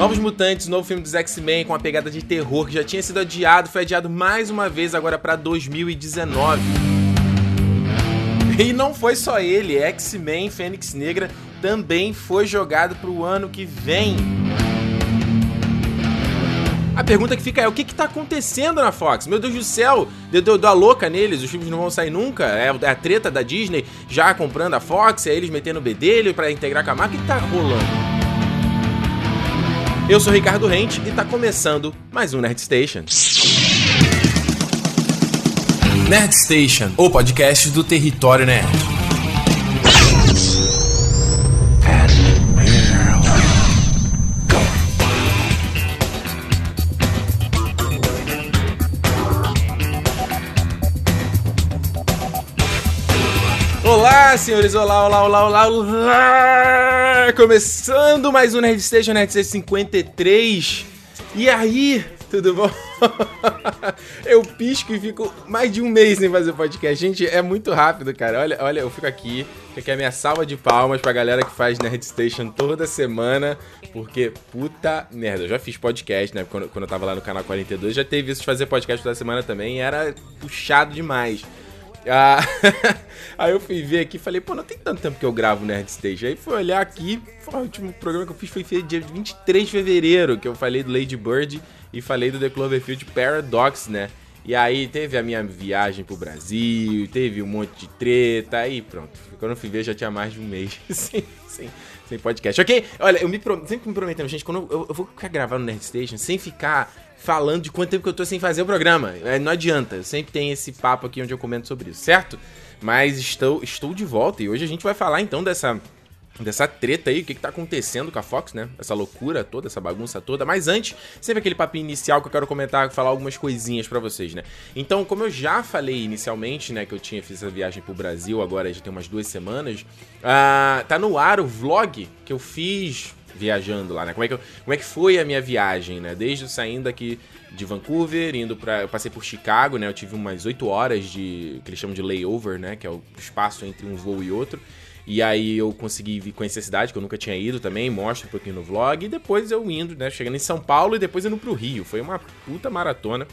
Novos Mutantes, novo filme dos X-Men com uma pegada de terror que já tinha sido adiado, foi adiado mais uma vez agora para 2019. E não foi só ele, X-Men Fênix Negra também foi jogado para o ano que vem. A pergunta que fica é: o que, que tá acontecendo na Fox? Meu Deus do céu, deu, deu, deu a louca neles, os filmes não vão sair nunca. É, é a treta da Disney já comprando a Fox, é eles metendo o bedelho para integrar com a marca. O que, que tá rolando? Eu sou Ricardo Rente e tá começando mais um Nerd Station. Nerd Station, o podcast do território nerd. Senhores, olá, olá, olá, olá, olá! Começando mais um Nerd Station, Nerd Station 53. E aí, tudo bom? eu pisco e fico mais de um mês sem fazer podcast. Gente, é muito rápido, cara. Olha, olha, eu fico aqui. É a minha salva de palmas pra galera que faz Nerd Station toda semana. Porque, puta merda, eu já fiz podcast, né? Quando, quando eu tava lá no canal 42, já teve isso de fazer podcast toda semana também. Era puxado demais. Ah, aí eu fui ver aqui e falei, pô, não tem tanto tempo que eu gravo Nerd Stage. Aí fui olhar aqui, o último programa que eu fiz foi dia 23 de fevereiro, que eu falei do Lady Bird e falei do The Cloverfield Paradox, né? E aí teve a minha viagem pro Brasil, teve um monte de treta, aí pronto. Quando eu fui ver já tinha mais de um mês sem, sem, sem podcast. Ok? Olha, eu me sempre me prometendo, gente, quando eu, eu vou ficar gravando no Nerd Station sem ficar falando de quanto tempo que eu tô sem fazer o programa. É, não adianta, sempre tem esse papo aqui onde eu comento sobre isso, certo? Mas estou, estou de volta e hoje a gente vai falar então dessa dessa treta aí, o que, que tá acontecendo com a Fox, né? Essa loucura toda, essa bagunça toda. Mas antes, sempre aquele papinho inicial que eu quero comentar, falar algumas coisinhas para vocês, né? Então, como eu já falei inicialmente, né, que eu tinha feito essa viagem pro Brasil, agora já tem umas duas semanas, uh, tá no ar o vlog que eu fiz viajando lá, né? Como é, que eu, como é que foi a minha viagem, né? Desde saindo aqui de Vancouver, indo para Eu passei por Chicago, né? Eu tive umas 8 horas de. que eles chamam de layover, né? Que é o espaço entre um voo e outro. E aí eu consegui conhecer a cidade, que eu nunca tinha ido também, mostro um pouquinho no vlog. E depois eu indo, né? Chegando em São Paulo e depois indo pro Rio. Foi uma puta maratona.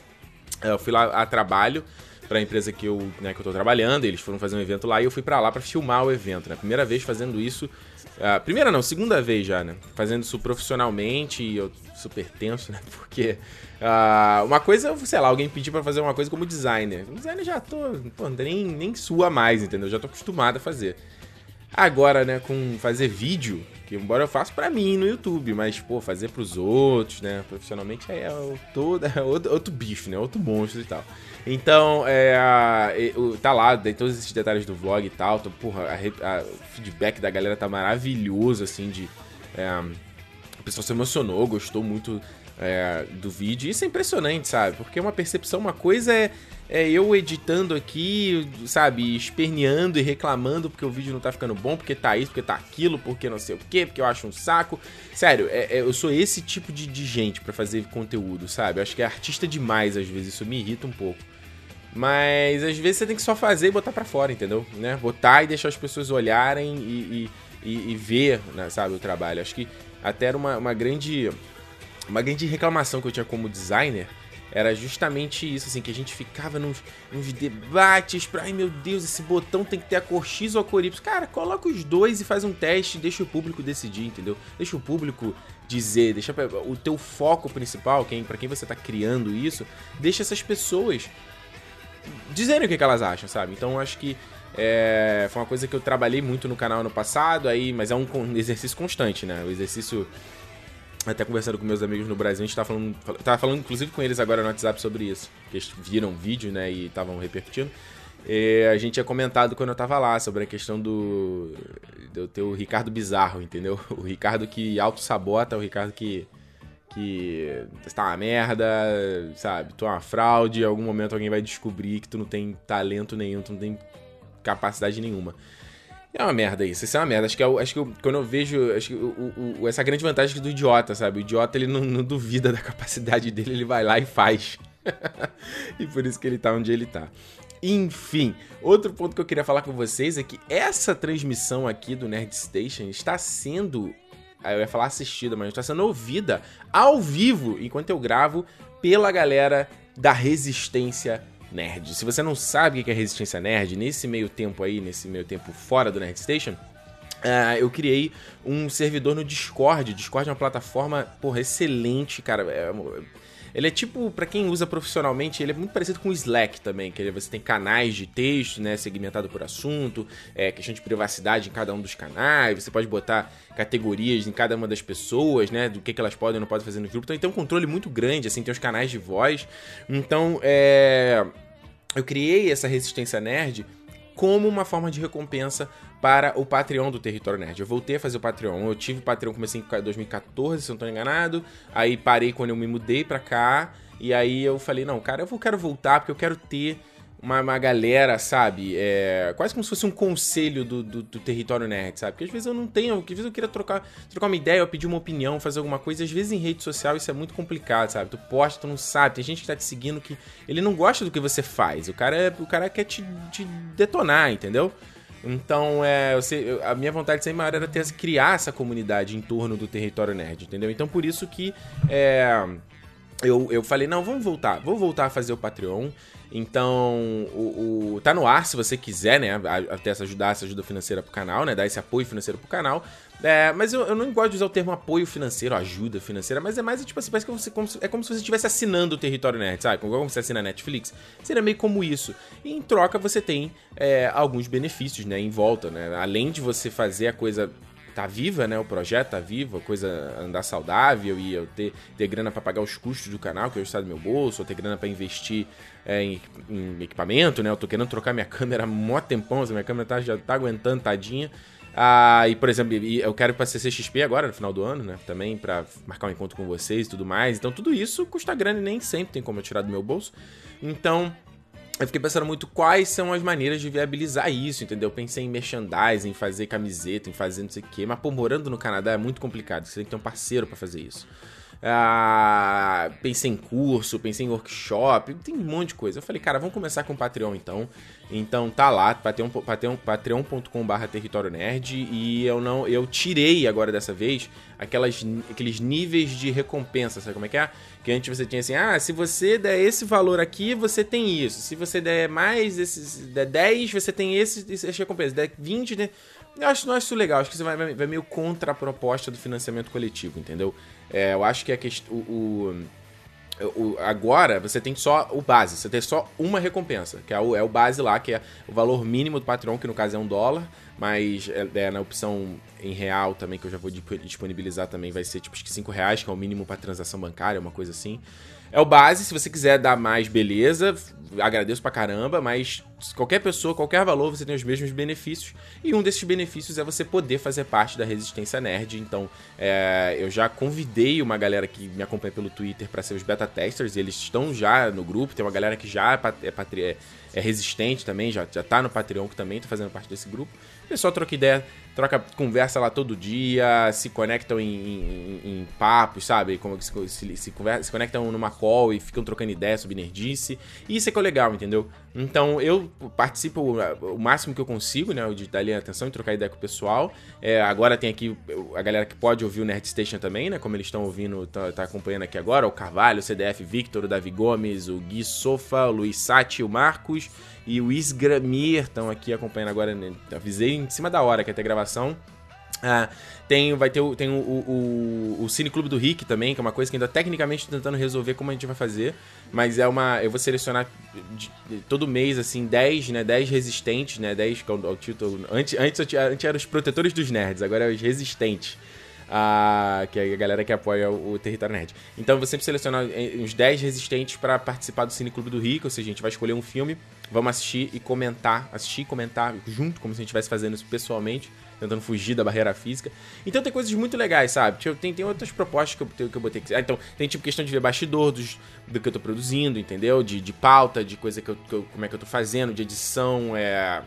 Eu fui lá a trabalho para a empresa que eu, né, que eu tô trabalhando, eles foram fazer um evento lá e eu fui para lá para filmar o evento, né? Primeira vez fazendo isso Uh, primeira não, segunda vez já, né? Fazendo isso profissionalmente e eu super tenso, né? Porque uh, uma coisa, sei lá, alguém pedir para fazer uma coisa como designer. Designer já tô, pô, nem, nem sua mais, entendeu? Já tô acostumado a fazer. Agora, né, com fazer vídeo, que embora eu faça para mim no YouTube, mas, pô, fazer pros outros, né, profissionalmente é, todo, é outro, outro bicho, né? Outro monstro e tal. Então, é, a, tá lá, tem todos esses detalhes do vlog e tal. Então, porra, a, a, o feedback da galera tá maravilhoso, assim, de. É, o pessoal se emocionou, gostou muito é, do vídeo. Isso é impressionante, sabe? Porque uma percepção, uma coisa é, é eu editando aqui, sabe, esperneando e reclamando porque o vídeo não tá ficando bom, porque tá isso, porque tá aquilo, porque não sei o quê, porque eu acho um saco. Sério, é, é, eu sou esse tipo de, de gente para fazer conteúdo, sabe? Eu acho que é artista demais às vezes, isso me irrita um pouco. Mas às vezes você tem que só fazer e botar para fora, entendeu? Né? Botar e deixar as pessoas olharem e, e, e, e ver, né, sabe, o trabalho. Acho que até era uma, uma grande. Uma grande reclamação que eu tinha como designer era justamente isso, assim, que a gente ficava nos, nos debates pra, ai meu Deus, esse botão tem que ter a cor X ou a cor Y. Cara, coloca os dois e faz um teste, deixa o público decidir, entendeu? Deixa o público dizer, deixa o teu foco principal, quem, para quem você tá criando isso, deixa essas pessoas dizendo o que, que elas acham, sabe? Então acho que é, foi uma coisa que eu trabalhei muito no canal no passado, aí, mas é um exercício constante, né? O exercício. Até conversando com meus amigos no Brasil, a gente tava falando, tava falando inclusive com eles agora no WhatsApp sobre isso. Que eles viram o vídeo, né, e estavam repercutindo. E a gente tinha comentado quando eu tava lá sobre a questão do. do ter o Ricardo bizarro, entendeu? O Ricardo que auto-sabota, o Ricardo que que está uma merda, sabe? Tu é uma fraude, em algum momento alguém vai descobrir que tu não tem talento nenhum, tu não tem capacidade nenhuma. É uma merda isso, isso é uma merda. Acho que, eu, acho que eu, quando eu vejo acho que o, o, essa grande vantagem do idiota, sabe? O idiota ele não, não duvida da capacidade dele, ele vai lá e faz. e por isso que ele tá onde ele tá. Enfim, outro ponto que eu queria falar com vocês é que essa transmissão aqui do Nerd Station está sendo eu ia falar assistida, mas está sendo ouvida ao vivo enquanto eu gravo pela galera da Resistência Nerd. Se você não sabe o que é Resistência Nerd, nesse meio tempo aí, nesse meio tempo fora do Nerd Station, Uh, eu criei um servidor no Discord. Discord é uma plataforma, porra, excelente, cara. É, ele é tipo, para quem usa profissionalmente, ele é muito parecido com o Slack também, que você tem canais de texto, né, segmentado por assunto, é, questão de privacidade em cada um dos canais, você pode botar categorias em cada uma das pessoas, né, do que, que elas podem ou não podem fazer no grupo. Então tem um controle muito grande, assim, tem os canais de voz. Então, é... Eu criei essa resistência nerd como uma forma de recompensa para o Patreon do Território Nerd. Eu voltei a fazer o Patreon. Eu tive o Patreon, comecei em 2014, se eu não estou enganado. Aí parei quando eu me mudei para cá. E aí eu falei, não, cara, eu quero voltar porque eu quero ter uma, uma galera, sabe? É, quase como se fosse um conselho do, do, do, território nerd, sabe? Porque às vezes eu não tenho, às vezes eu queria trocar, trocar uma ideia, eu pedir uma opinião, fazer alguma coisa. Às vezes em rede social isso é muito complicado, sabe? Tu posta, tu não sabe. Tem gente que tá te seguindo que ele não gosta do que você faz. O cara, o cara quer te, te detonar, entendeu? Então, é, eu sei, a minha vontade sempre maior era ter, criar essa comunidade em torno do território nerd, entendeu? Então, por isso que é, eu, eu falei, não, vamos voltar, vou voltar a fazer o Patreon. Então, o, o, tá no ar se você quiser, né? Até essa ajudar essa ajuda financeira pro canal, né? Dar esse apoio financeiro pro canal. É, mas eu, eu, não gosto de usar o termo apoio financeiro, ajuda financeira, mas é mais tipo assim, parece que você, como, é como se você estivesse assinando o Território Nerd, sabe? Como você assina a Netflix. Seria meio como isso. E em troca você tem é, alguns benefícios, né? Em volta, né? Além de você fazer a coisa tá viva, né? O projeto tá vivo, a coisa andar saudável e eu ter, ter grana para pagar os custos do canal, que hoje está do meu bolso, ou ter grana para investir é, em, em, equipamento, né? Eu tô querendo trocar minha câmera mó tempão, minha câmera tá, já tá aguentando, tadinha. Ah, e, por exemplo, eu quero ir pra CCXP agora, no final do ano, né? Também para marcar um encontro com vocês e tudo mais. Então, tudo isso custa grana e nem sempre tem como eu tirar do meu bolso. Então, eu fiquei pensando muito quais são as maneiras de viabilizar isso, entendeu? Pensei em merchandising, em fazer camiseta, em fazer não sei o quê. Mas, pô, morando no Canadá é muito complicado. Você tem que ter um parceiro para fazer isso. Ah, pensei em curso, pensei em workshop, tem um monte de coisa. Eu falei, cara, vamos começar com o Patreon então. Então tá lá, patreon.com.br patreon território nerd e eu não eu tirei agora dessa vez aquelas, aqueles níveis de recompensa, sabe como é que é? Que antes você tinha assim, ah, se você der esse valor aqui, você tem isso. Se você der mais, esses, der 10, você tem esse, esse recompensa. Der 20, né? Eu acho, não acho isso legal, acho que você vai, vai meio contra a proposta do financiamento coletivo, entendeu? É, eu acho que a questão. O, o, agora você tem só o base, você tem só uma recompensa, que é o, é o base lá, que é o valor mínimo do Patreon, que no caso é um dólar, mas é, é na opção em real também, que eu já vou disponibilizar também, vai ser tipo acho que 5 reais, que é o mínimo para transação bancária, uma coisa assim. É o base, se você quiser dar mais, beleza. Agradeço pra caramba, mas qualquer pessoa, qualquer valor, você tem os mesmos benefícios. E um desses benefícios é você poder fazer parte da Resistência Nerd. Então, é, eu já convidei uma galera que me acompanha pelo Twitter para ser os beta testers. Eles estão já no grupo. Tem uma galera que já é, é, é resistente também, já, já tá no Patreon, que também tá fazendo parte desse grupo. Pessoal troca ideia, troca conversa lá todo dia, se conectam em, em, em papos, sabe? Como se, se, se, conversa, se conectam numa call e ficam trocando ideia sobre nerdice. E isso é que é legal, entendeu? Então eu participo o máximo que eu consigo, né? De dar ali atenção e trocar ideia com o pessoal. É, agora tem aqui a galera que pode ouvir o Nerd Station também, né? Como eles estão ouvindo, tá, tá, acompanhando aqui agora. O Carvalho, o CDF Victor, o Davi Gomes, o Gui Sofa, o Luiz Sati, o Marcos e o Isgramir estão aqui acompanhando agora. Né? Avisei em cima da hora que ia ter Ah, tem, vai ter tem o, o, o, Cine Clube do Rick também, que é uma coisa que ainda tecnicamente estou tentando resolver como a gente vai fazer. Mas é uma. Eu vou selecionar de, de, todo mês, assim, 10, né? 10 resistentes, né? 10 que é o, título. Antes, antes, antes eram os protetores dos nerds, agora é os resistentes. Ah, que é a galera que apoia o, o Território Nerd. Então eu vou sempre selecionar eh, uns 10 resistentes para participar do Cine Clube do Rick, ou seja, a gente vai escolher um filme, vamos assistir e comentar, assistir e comentar junto, como se a gente estivesse fazendo isso pessoalmente tentando fugir da barreira física. Então tem coisas muito legais, sabe? Tipo, tem, tem outras propostas que eu, que eu botei. Ah, então, tem tipo questão de ver bastidor dos, do que eu tô produzindo, entendeu? De, de pauta, de coisa que eu, que eu, como é que eu tô fazendo, de edição, é.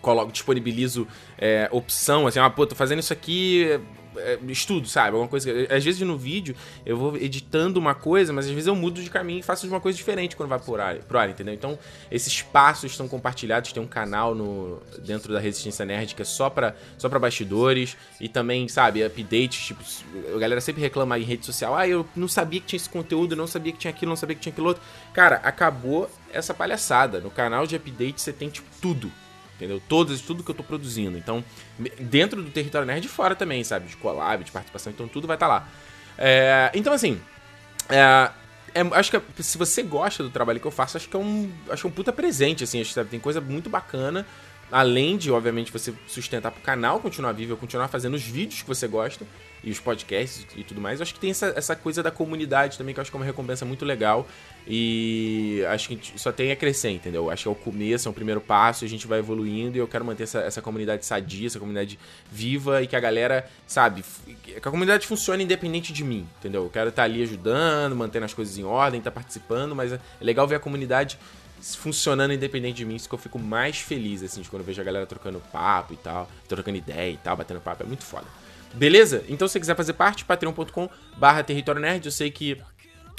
Coloco, disponibilizo é, opção, assim, ah, pô, tô fazendo isso aqui, é, estudo, sabe? Alguma coisa. Que, às vezes no vídeo eu vou editando uma coisa, mas às vezes eu mudo de caminho e faço uma coisa diferente quando vai pro ar, pro ar entendeu? Então, esses passos estão compartilhados. Tem um canal no, dentro da Resistência Nerd que é só pra, só pra bastidores. E também, sabe, updates. Tipo, a galera sempre reclama em rede social: ah, eu não sabia que tinha esse conteúdo, não sabia que tinha aquilo, não sabia que tinha aquilo outro. Cara, acabou essa palhaçada. No canal de update você tem, tipo, tudo entendeu? Todas, tudo que eu tô produzindo. Então, dentro do território nerd e fora também, sabe? De collab, de participação, então tudo vai estar tá lá. É, então, assim, é, é, acho que se você gosta do trabalho que eu faço, acho que é um, acho é um puta presente, assim, acho que tem coisa muito bacana. Além de, obviamente, você sustentar pro canal continuar vivo, continuar fazendo os vídeos que você gosta e os podcasts e tudo mais. Eu acho que tem essa, essa coisa da comunidade também, que eu acho que é uma recompensa muito legal. E acho que só tem a crescer, entendeu? Acho que é o começo, é o primeiro passo, a gente vai evoluindo e eu quero manter essa, essa comunidade sadia, essa comunidade viva e que a galera, sabe, que a comunidade funcione independente de mim, entendeu? Eu quero estar ali ajudando, mantendo as coisas em ordem, estar participando, mas é legal ver a comunidade funcionando independente de mim, isso que eu fico mais feliz, assim, de quando eu vejo a galera trocando papo e tal, trocando ideia e tal, batendo papo, é muito foda. Beleza? Então se você quiser fazer parte, patreon.com barra território nerd, eu sei que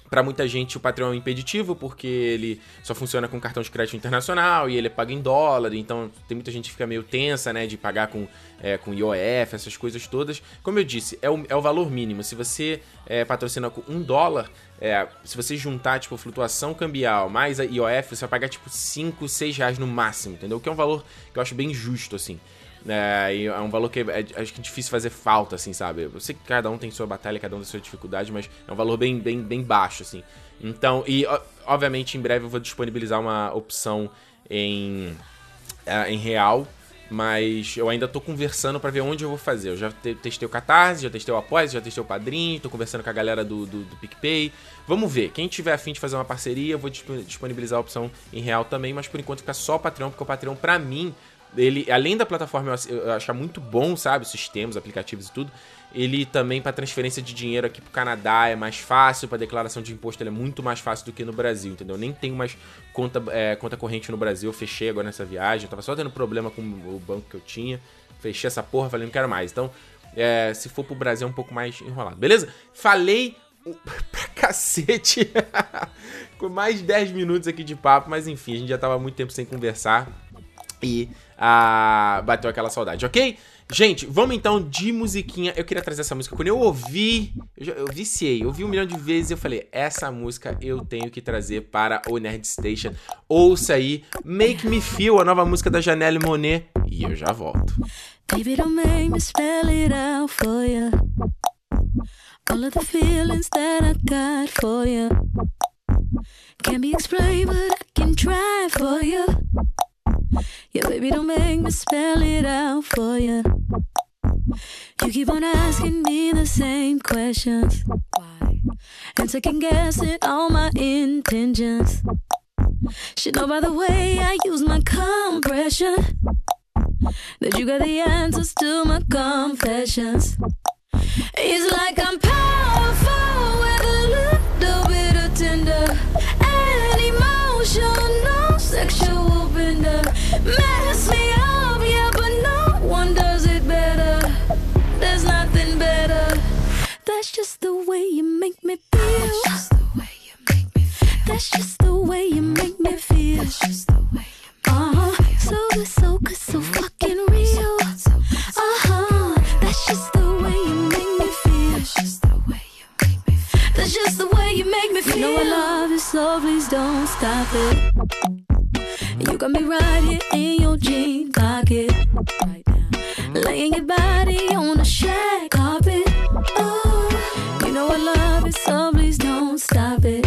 para muita gente o Patreon é impeditivo, porque ele só funciona com cartão de crédito internacional e ele é pago em dólar, então tem muita gente que fica meio tensa, né, de pagar com, é, com IOF, essas coisas todas. Como eu disse, é o, é o valor mínimo. Se você é, patrocina com um dólar, é, se você juntar, tipo, flutuação cambial mais a IOF, você vai pagar, tipo, 5, 6 reais no máximo, entendeu? Que é um valor que eu acho bem justo, assim. É, é um valor que é, é, acho que é difícil fazer falta, assim, sabe? Eu sei que cada um tem sua batalha, cada um tem sua dificuldade, mas é um valor bem, bem, bem baixo, assim. Então, e obviamente em breve eu vou disponibilizar uma opção em, é, em real, mas eu ainda tô conversando para ver onde eu vou fazer. Eu já te testei o Catarse, já testei o Apoia, já testei o Padrinho, tô conversando com a galera do, do, do PicPay. Vamos ver. Quem tiver afim de fazer uma parceria, eu vou disponibilizar a opção em real também, mas por enquanto fica só o Patreon, porque o Patreon, pra mim, ele, além da plataforma eu achar muito bom, sabe? Sistemas, aplicativos e tudo. Ele também, para transferência de dinheiro aqui pro Canadá, é mais fácil. para declaração de imposto, ele é muito mais fácil do que no Brasil, entendeu? Eu nem tenho mais conta, é, conta corrente no Brasil. Eu fechei agora nessa viagem. Eu tava só tendo problema com o banco que eu tinha. Fechei essa porra, falei, não quero mais. Então, é, se for pro Brasil, é um pouco mais enrolado, beleza? Falei pra cacete. com mais de 10 minutos aqui de papo, mas enfim, a gente já tava muito tempo sem conversar. E ah, bateu aquela saudade, ok? Gente, vamos então de musiquinha. Eu queria trazer essa música. Quando eu ouvi, eu, já, eu viciei, eu ouvi um milhão de vezes e eu falei: essa música eu tenho que trazer para o Nerd Station. Ouça aí, Make Me Feel, a nova música da Janelle Monet. E eu já volto. Baby, don't make me spell it out for you. All of the feelings that I got for you. Can't be explained, but I can try for you. Yeah, baby, don't make me spell it out for you. You keep on asking me the same questions. Why? And second guessing all my intentions. Should know by the way I use my compression that you got the answers to my confessions. It's like I'm powerful with a little bit of tender and emotional sexual That's just the way you make me feel. That's just the way you make me feel. That's just the way you make me feel. That's just the way you make me feel. So good, so good, so fucking real. Uh huh. That's just the way you make me feel. That's just the way you make me feel. That's just the way you make me feel. You know I love you, so please don't stop it. You got me right here in your jean pocket. Right now. Laying your body on the shag carpet. Oh, know I love it, so please don't stop it.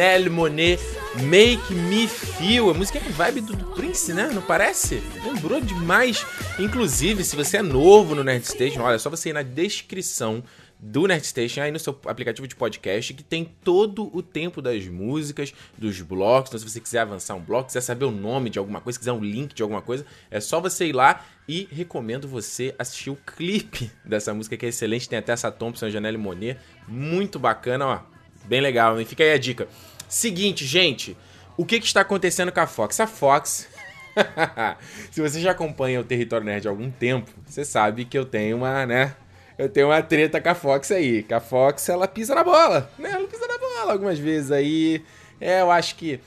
Janelle Monet Make Me Feel. A música é vibe do, do, Prince, né? Não parece? Lembrou demais. Inclusive, se você é novo no Nerd Station, olha, é só você ir na descrição do Nerd Station aí no seu aplicativo de podcast que tem todo o tempo das músicas, dos blocos. Então, se você quiser avançar um bloco, quiser saber o nome de alguma coisa, quiser um link de alguma coisa, é só você ir lá e recomendo você assistir o clipe dessa música que é excelente. Tem até essa Thompson, Janelle Monet, muito bacana, ó. Bem legal, hein? Fica aí a dica. Seguinte, gente, o que, que está acontecendo com a Fox? A Fox. Se você já acompanha o Território Nerd há algum tempo, você sabe que eu tenho uma, né? Eu tenho uma treta com a Fox aí. Que a Fox, ela pisa na bola, né? Ela pisa na bola algumas vezes aí. É, eu acho que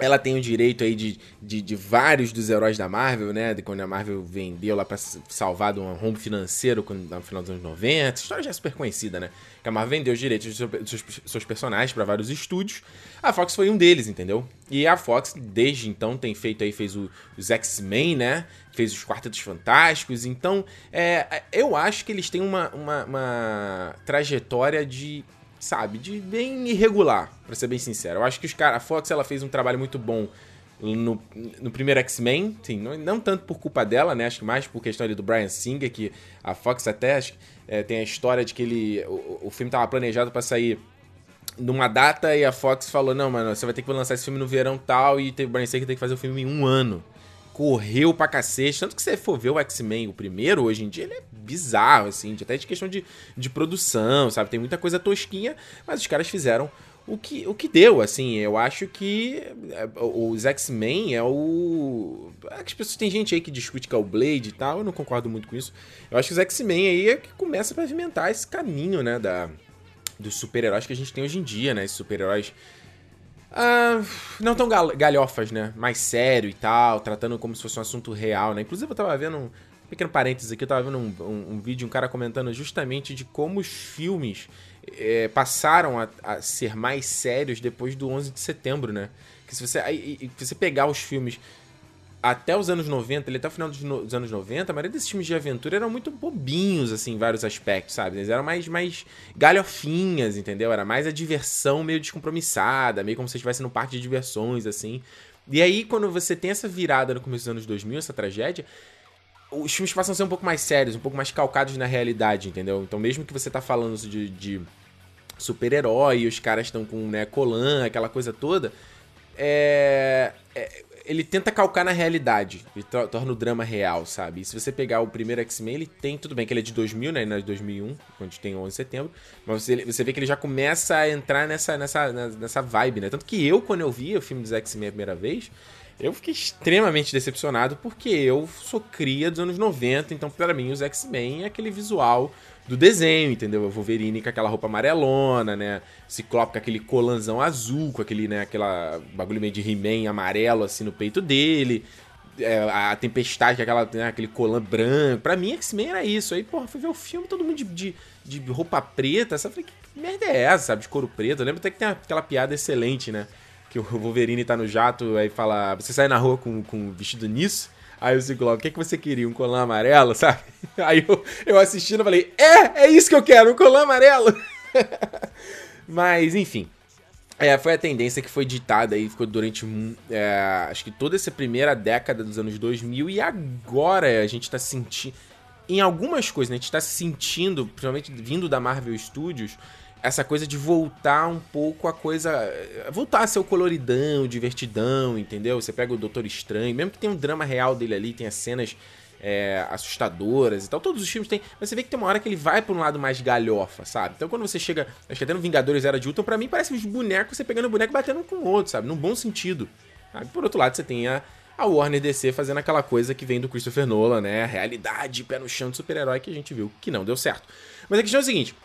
ela tem o direito aí de, de, de, vários dos heróis da Marvel, né? De quando a Marvel vendeu lá pra salvar de um rombo financeiro no final dos anos 90. Essa história já é super conhecida, né? Que a Marvel vendeu os direitos dos seus, seus personagens para vários estúdios. A Fox foi um deles, entendeu? E a Fox, desde então, tem feito aí, fez o, os X-Men, né? Fez os Quartetos Fantásticos. Então, é, eu acho que eles têm uma, uma, uma trajetória de sabe, de bem irregular, para ser bem sincero. Eu acho que os cara, a Fox ela fez um trabalho muito bom no, no primeiro X-Men, sim, não, não, tanto por culpa dela, né? Acho que mais por questão ali do Brian Singer, que a Fox até acho, é, tem a história de que ele o, o filme estava planejado para sair numa data e a Fox falou: "Não, mano, você vai ter que lançar esse filme no verão tal e o Brian Singer tem que fazer o filme em um ano" correu pra cacete. Tanto que você for ver o X-Men, o primeiro, hoje em dia, ele é bizarro, assim, até de questão de, de produção, sabe? Tem muita coisa tosquinha, mas os caras fizeram o que, o que deu, assim. Eu acho que é, os X-Men é o. As pessoas tem gente aí que discute que é o Blade e tal, eu não concordo muito com isso. Eu acho que os X-Men aí é que começa a pavimentar esse caminho, né, da, dos super-heróis que a gente tem hoje em dia, né? Esses super-heróis Uh, não tão gal galhofas, né? Mais sério e tal, tratando como se fosse um assunto real, né? Inclusive eu tava vendo um pequeno parênteses aqui, eu tava vendo um, um, um vídeo, um cara comentando justamente de como os filmes é, passaram a, a, ser mais sérios depois do 11 de setembro, né? Que se você, aí, você pegar os filmes até os anos 90, ele até o final dos, no, dos, anos 90, a maioria desses filmes de aventura eram muito bobinhos, assim, em vários aspectos, sabe? Eles eram mais, mais galhofinhas, entendeu? Era mais a diversão meio descompromissada, meio como se estivesse no parque de diversões, assim. E aí, quando você tem essa virada no começo dos anos 2000, essa tragédia, os filmes passam a ser um pouco mais sérios, um pouco mais calcados na realidade, entendeu? Então, mesmo que você tá falando de, de super-herói os caras estão com, né, colan, aquela coisa toda, é, é ele tenta calcar na realidade. Ele torna o drama real, sabe? E se você pegar o primeiro X-Men, ele tem. Tudo bem que ele é de 2000, né? Não é de 2001, quando tem 11 de setembro. Mas você, você vê que ele já começa a entrar nessa, nessa, nessa vibe, né? Tanto que eu, quando eu vi o filme dos X-Men a primeira vez, eu fiquei extremamente decepcionado porque eu sou cria dos anos 90. Então, para mim, os X-Men é aquele visual do desenho, entendeu? Wolverine com aquela roupa amarelona, né? Ciclope com aquele colanzão azul, com aquele, né, aquela bagulho meio de He-Man amarelo assim no peito dele. É, a Tempestade, aquela, né, aquele colan branco. Pra mim, X-Men era isso. Aí, porra, fui ver o filme, todo mundo de, de, de roupa preta. Sabe? Falei, que merda é essa, sabe? De couro preto. Eu lembro até que tem aquela piada excelente, né? Que o Wolverine tá no jato, aí fala: Você sai na rua com, com vestido nisso? Aí o Ciclope, o que, que você queria? Um colã amarelo, sabe? Aí eu, eu assistindo falei, é, é isso que eu quero, um colã amarelo. Mas, enfim. É, foi a tendência que foi ditada aí, ficou durante, é, acho que toda essa primeira década dos anos 2000 e agora a gente tá sentindo, em algumas coisas, né, a gente tá sentindo, principalmente vindo da Marvel Studios, essa coisa de voltar um pouco a coisa. Voltar a ser o coloridão, divertidão, entendeu? Você pega o Doutor Estranho, mesmo que tenha um drama real dele ali, tem as cenas é, assustadoras e tal. Todos os filmes têm. Mas você vê que tem uma hora que ele vai pra um lado mais galhofa, sabe? Então quando você chega. Acho que até no Vingadores Era de Ultron, pra mim parece uns bonecos, você pegando o boneco e batendo um com o outro, sabe? Num bom sentido. Sabe? Por outro lado, você tem a. A Warner DC fazendo aquela coisa que vem do Christopher Nolan, né? Realidade, pé no chão de super-herói que a gente viu que não deu certo. Mas a questão é o seguinte: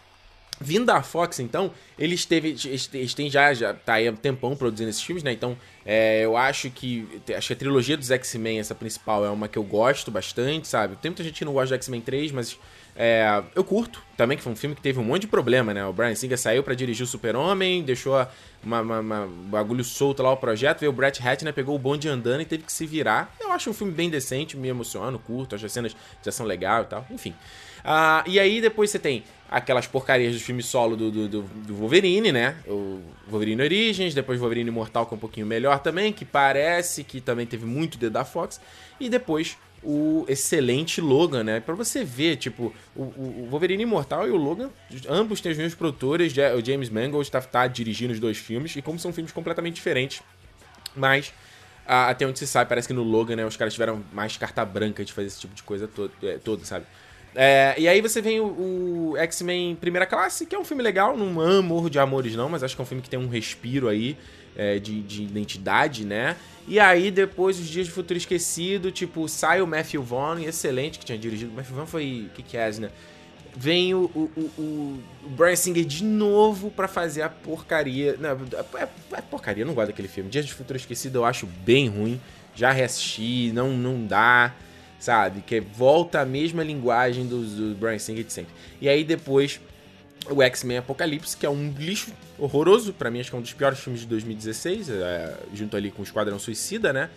Vindo da Fox, então, eles, teve, eles têm já, já tá aí há um tempão produzindo esses filmes, né? Então, é, eu acho que. Acho que a trilogia dos X-Men, essa principal, é uma que eu gosto bastante, sabe? Tem muita gente que não gosta do X-Men 3, mas é, eu curto também, que foi um filme que teve um monte de problema, né? O Brian Singer saiu para dirigir o Super-Homem, deixou uma, uma, bagulho solto lá o projeto, veio o Brett Ratner, pegou o bonde andando e teve que se virar. Eu acho um filme bem decente, me emociono, curto, acho as cenas já são legal e tal, enfim. Uh, e aí depois você tem aquelas porcarias do filme solo do, do, do, Wolverine, né? O Wolverine Origins, depois Wolverine Imortal, que é um pouquinho melhor também, que parece que também teve muito dedo da Fox. E depois o excelente Logan, né? Pra você ver, tipo, o, o Wolverine Imortal e o Logan, ambos têm os mesmos produtores, o James Mangold está, tá dirigindo os dois filmes, e como são filmes completamente diferentes, mas até onde se sabe, parece que no Logan, né, os caras tiveram mais carta branca de fazer esse tipo de coisa todo, é, todo sabe? É, e aí você vem o, o X-Men Primeira Classe, que é um filme legal, não amo de amores não, mas acho que é um filme que tem um respiro aí é, de, de, identidade, né? E aí depois os Dias do Futuro Esquecido, tipo, sai o Matthew Vaughn, excelente, que tinha dirigido. O Matthew Vaughn foi que é, né? Vem o, o, o, o Brian Singer de novo para fazer a porcaria. Não, é, é, porcaria, eu não gosto daquele filme. Dias do Futuro Esquecido eu acho bem ruim. Já reassisti, não, não dá sabe? Que volta a mesma linguagem do, do Brian Singer de sempre. E aí depois o X-Men Apocalipse, que é um lixo horroroso, para mim acho que é um dos piores filmes de 2016, é, junto ali com o Esquadrão Suicida, né?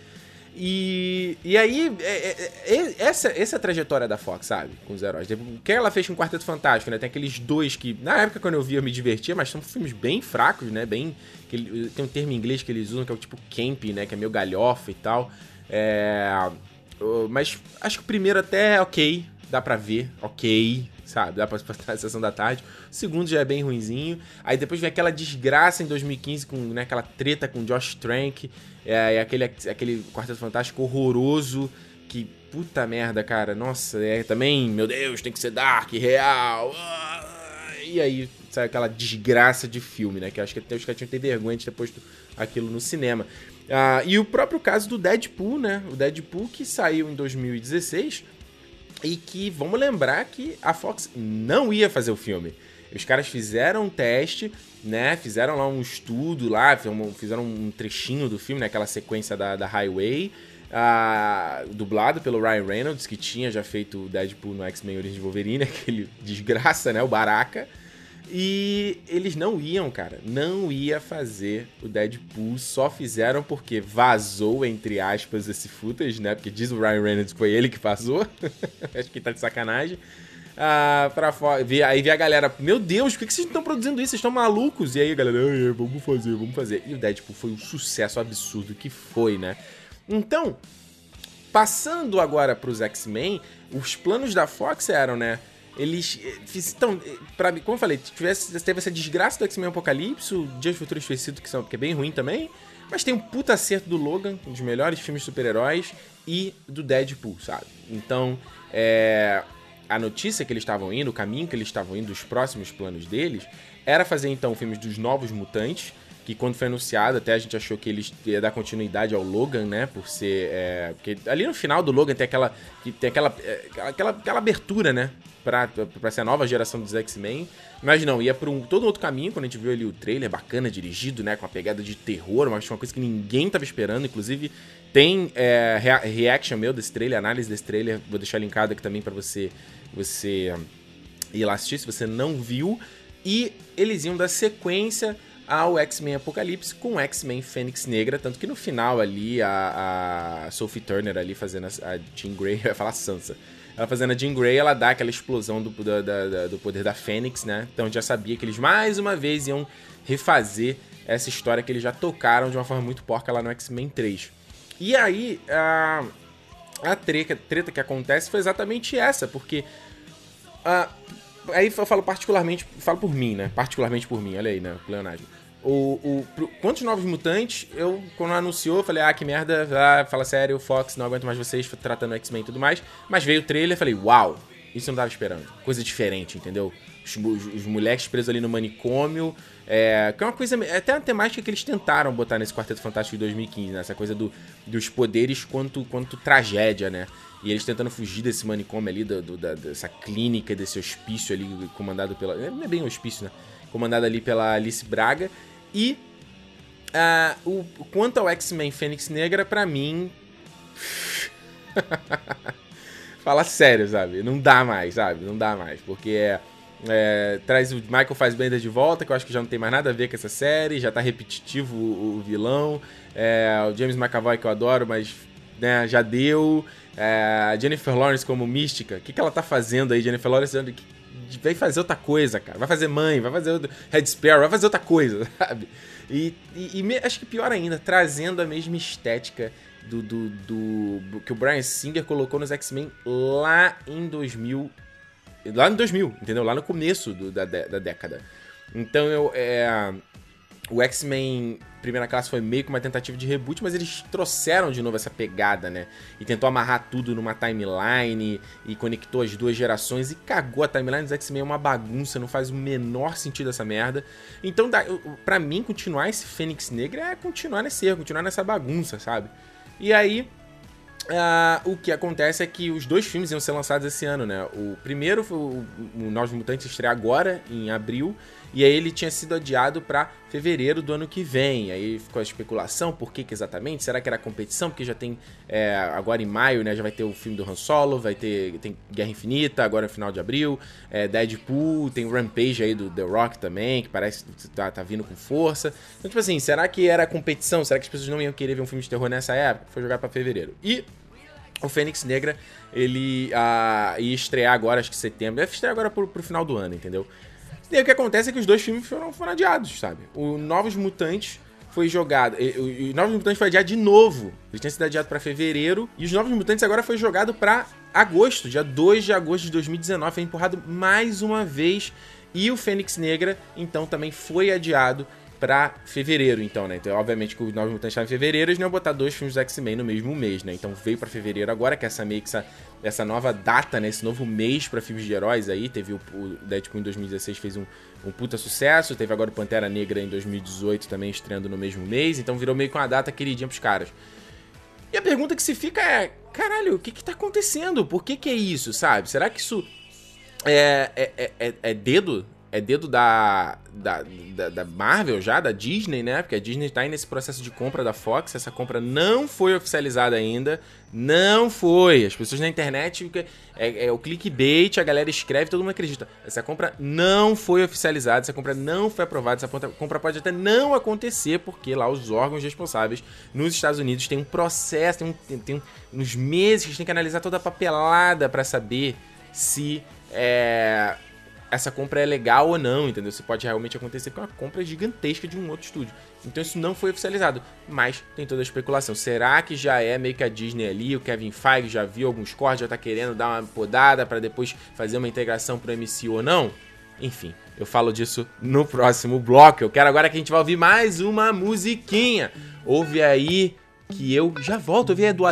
E, e aí, é, é, é, essa, essa é a trajetória da Fox, sabe? Com os heróis. O que ela fez com o Quarteto Fantástico, né? Tem aqueles dois que, na época, quando eu via, eu me divertia, mas são filmes bem fracos, né? Bem. Que, tem um termo em inglês que eles usam que é o tipo camp, né? Que é meio galhofa e tal. É mas acho que o primeiro até é ok, dá pra ver, ok, sabe? Dá pra passar a sessão da tarde. O segundo já é bem ruinzinho. Aí depois vem aquela desgraça em 2015 com né, aquela treta com Josh Trank, é, aquele, aquele Quarteto Fantástico horroroso que puta merda, cara. Nossa, é também, meu Deus, tem que ser dark, real. E aí sai aquela desgraça de filme, né? Que acho que até os caras tinham que ter vergonha de ter posto aquilo no cinema. Ah, e o próprio caso do Deadpool, né? O Deadpool que saiu em 2016 e que, vamos lembrar que a Fox não ia fazer o filme. Os caras fizeram um teste, né? Fizeram lá um estudo lá, fizeram um trechinho do filme, né? Aquela sequência da, da Highway, uh, dublado pelo Ryan Reynolds, que tinha já feito o Deadpool no X-Men Origins Wolverine, aquele desgraça, né? O Baraka. E eles não iam, cara, não ia fazer o Deadpool, só fizeram porque vazou, entre aspas, esse footage, né? Porque diz o Ryan Reynolds que foi ele que vazou. Acho que tá de sacanagem. Ah, pra fora. Aí vi a galera, meu Deus, por que, vocês estão produzindo isso? Vocês estão malucos? E aí galera, vamos fazer, vamos fazer. E o Deadpool foi um sucesso absurdo que foi, né? Então, passando agora pros X-Men, os planos da Fox eram, né? Eles. Eh, então, eh, pra, como eu falei, tivesse, teve essa desgraça do X-Men Apocalipse, o Dias Futuro Esquecido, que, são, que é bem ruim também. Mas tem um puta acerto do Logan, um dos melhores filmes de super-heróis, e do Deadpool, sabe? Então, é, a notícia que eles estavam indo, o caminho que eles estavam indo, os próximos planos deles, era fazer então filmes dos novos mutantes, que quando foi anunciado, até a gente achou que eles ia dar continuidade ao Logan, né? Por ser. É, porque ali no final do Logan tem aquela. Tem aquela, é, aquela, aquela abertura, né? Pra, pra ser a nova geração dos X-Men. Mas não, ia por um todo outro caminho quando a gente viu ali o trailer bacana, dirigido, né? Com uma pegada de terror, mas uma coisa que ninguém tava esperando. Inclusive, tem é, reaction meu desse trailer, análise desse trailer. Vou deixar linkado aqui também para você, você ir lá assistir se você não viu. E eles iam dar sequência ao X-Men Apocalipse com X-Men Fênix Negra, tanto que no final ali a, a Sophie Turner ali fazendo a, a Jean Grey, ia falar Sansa, ela fazendo a Jean Grey, ela dá aquela explosão do, do, do, do poder da Fênix, né? Então já sabia que eles mais uma vez iam refazer essa história que eles já tocaram de uma forma muito porca lá no X-Men 3. E aí, a, a treta, treta que acontece foi exatamente essa, porque... A, aí eu falo particularmente, falo por mim, né? Particularmente por mim, olha aí, né? Pleonagem. O, o, quantos novos mutantes, eu, quando anunciou, falei, ah, que merda, ah, fala sério, Fox, não aguento mais vocês tratando X-Men e tudo mais. Mas veio o trailer, falei, uau, Isso eu não tava esperando. Coisa diferente, entendeu? Os, os, moleques presos ali no manicômio. É, que é uma coisa. Até uma temática que eles tentaram botar nesse Quarteto Fantástico de 2015, né? Essa coisa do, dos poderes quanto, quanto tragédia, né? E eles tentando fugir desse manicômio ali, do, do, da, dessa clínica, desse hospício ali, comandado pela. Não é bem hospício, né? Comandado ali pela Alice Braga. E. Uh, o, quanto ao X-Men Fênix Negra, para mim. Fala sério, sabe? Não dá mais, sabe? Não dá mais. Porque é, é, traz o Michael Fassbender de volta, que eu acho que já não tem mais nada a ver com essa série. Já tá repetitivo o, o vilão. É, o James McAvoy, que eu adoro, mas né, já deu. É, Jennifer Lawrence como mística. O que, que ela tá fazendo aí, Jennifer Lawrence? Vai fazer outra coisa, cara. Vai fazer mãe, vai fazer Red Sparrow, vai fazer outra coisa, sabe? E, e, e, acho que pior ainda, trazendo a mesma estética do, do, do, que o Brian Singer colocou nos X-Men lá em 2000. Lá em 2000, entendeu? Lá no começo do, da, da década. Então eu. É, o X-Men Primeira Classe foi meio que uma tentativa de reboot, mas eles trouxeram de novo essa pegada, né? E tentou amarrar tudo numa timeline e conectou as duas gerações e cagou a timeline dos X-Men é uma bagunça, não faz o menor sentido essa merda. Então, para mim, continuar esse Fênix Negra é continuar nesse erro, continuar nessa bagunça, sabe? E aí, Uh, o que acontece é que os dois filmes iam ser lançados esse ano, né? O primeiro o, o Novos Mutantes estreia agora, em abril, e aí ele tinha sido adiado para fevereiro do ano que vem. Aí ficou a especulação, por que, que exatamente? Será que era competição? Porque já tem, é, agora em maio, né? Já vai ter o filme do Han Solo, vai ter tem Guerra Infinita, agora no final de abril, é, Deadpool, tem Rampage aí do The Rock também, que parece que tá, tá vindo com força. Então, tipo assim, será que era competição? Será que as pessoas não iam querer ver um filme de terror nessa época? Foi jogado para fevereiro. E o Fênix Negra, ele uh, ia estrear agora, acho que setembro. Deve estrear agora pro, pro final do ano, entendeu? E aí o que acontece é que os dois filmes foram, foram adiados, sabe? O Novos Mutantes foi jogado. O, o Novos Mutantes foi adiado de novo. Ele tinha sido adiado para fevereiro. E os Novos Mutantes agora foi jogado para agosto, dia 2 de agosto de 2019. Foi empurrado mais uma vez. E o Fênix Negra, então, também foi adiado pra fevereiro, então, né? Então, obviamente, que o Novos Mutantes estava em fevereiro, eles não iam botar dois filmes do X-Men no mesmo mês, né? Então veio para fevereiro agora, que é essa meio que essa, essa nova data, né? Esse novo mês para filmes de heróis aí. Teve o, o Deadpool em 2016, fez um, um puta sucesso. Teve agora o Pantera Negra em 2018 também estreando no mesmo mês. Então virou meio que uma data queridinha pros caras. E a pergunta que se fica é: caralho, o que que tá acontecendo? Por que que é isso, sabe? Será que isso é, é, é, é dedo é dedo da, da, da, da, Marvel já, da Disney, né? Porque a Disney tá aí nesse processo de compra da Fox. Essa compra não foi oficializada ainda. Não foi. As pessoas na internet. É, é o clickbait, a galera escreve, todo mundo acredita. Essa compra não foi oficializada, essa compra não foi aprovada, essa compra pode até não acontecer, porque lá os órgãos responsáveis nos Estados Unidos têm um processo, tem, um, tem, tem uns meses que eles têm que analisar toda a papelada para saber se. É, essa compra é legal ou não, entendeu? Isso pode realmente acontecer com uma compra gigantesca de um outro estúdio. Então isso não foi oficializado, mas tem toda a especulação. Será que já é meio que a Disney ali, o Kevin Feige já viu alguns cortes, já tá querendo dar uma podada para depois fazer uma integração pro MCU ou não? Enfim, eu falo disso no próximo bloco. Eu quero agora que a gente vai ouvir mais uma musiquinha. Ouve aí que eu já volto, ouve a Dua.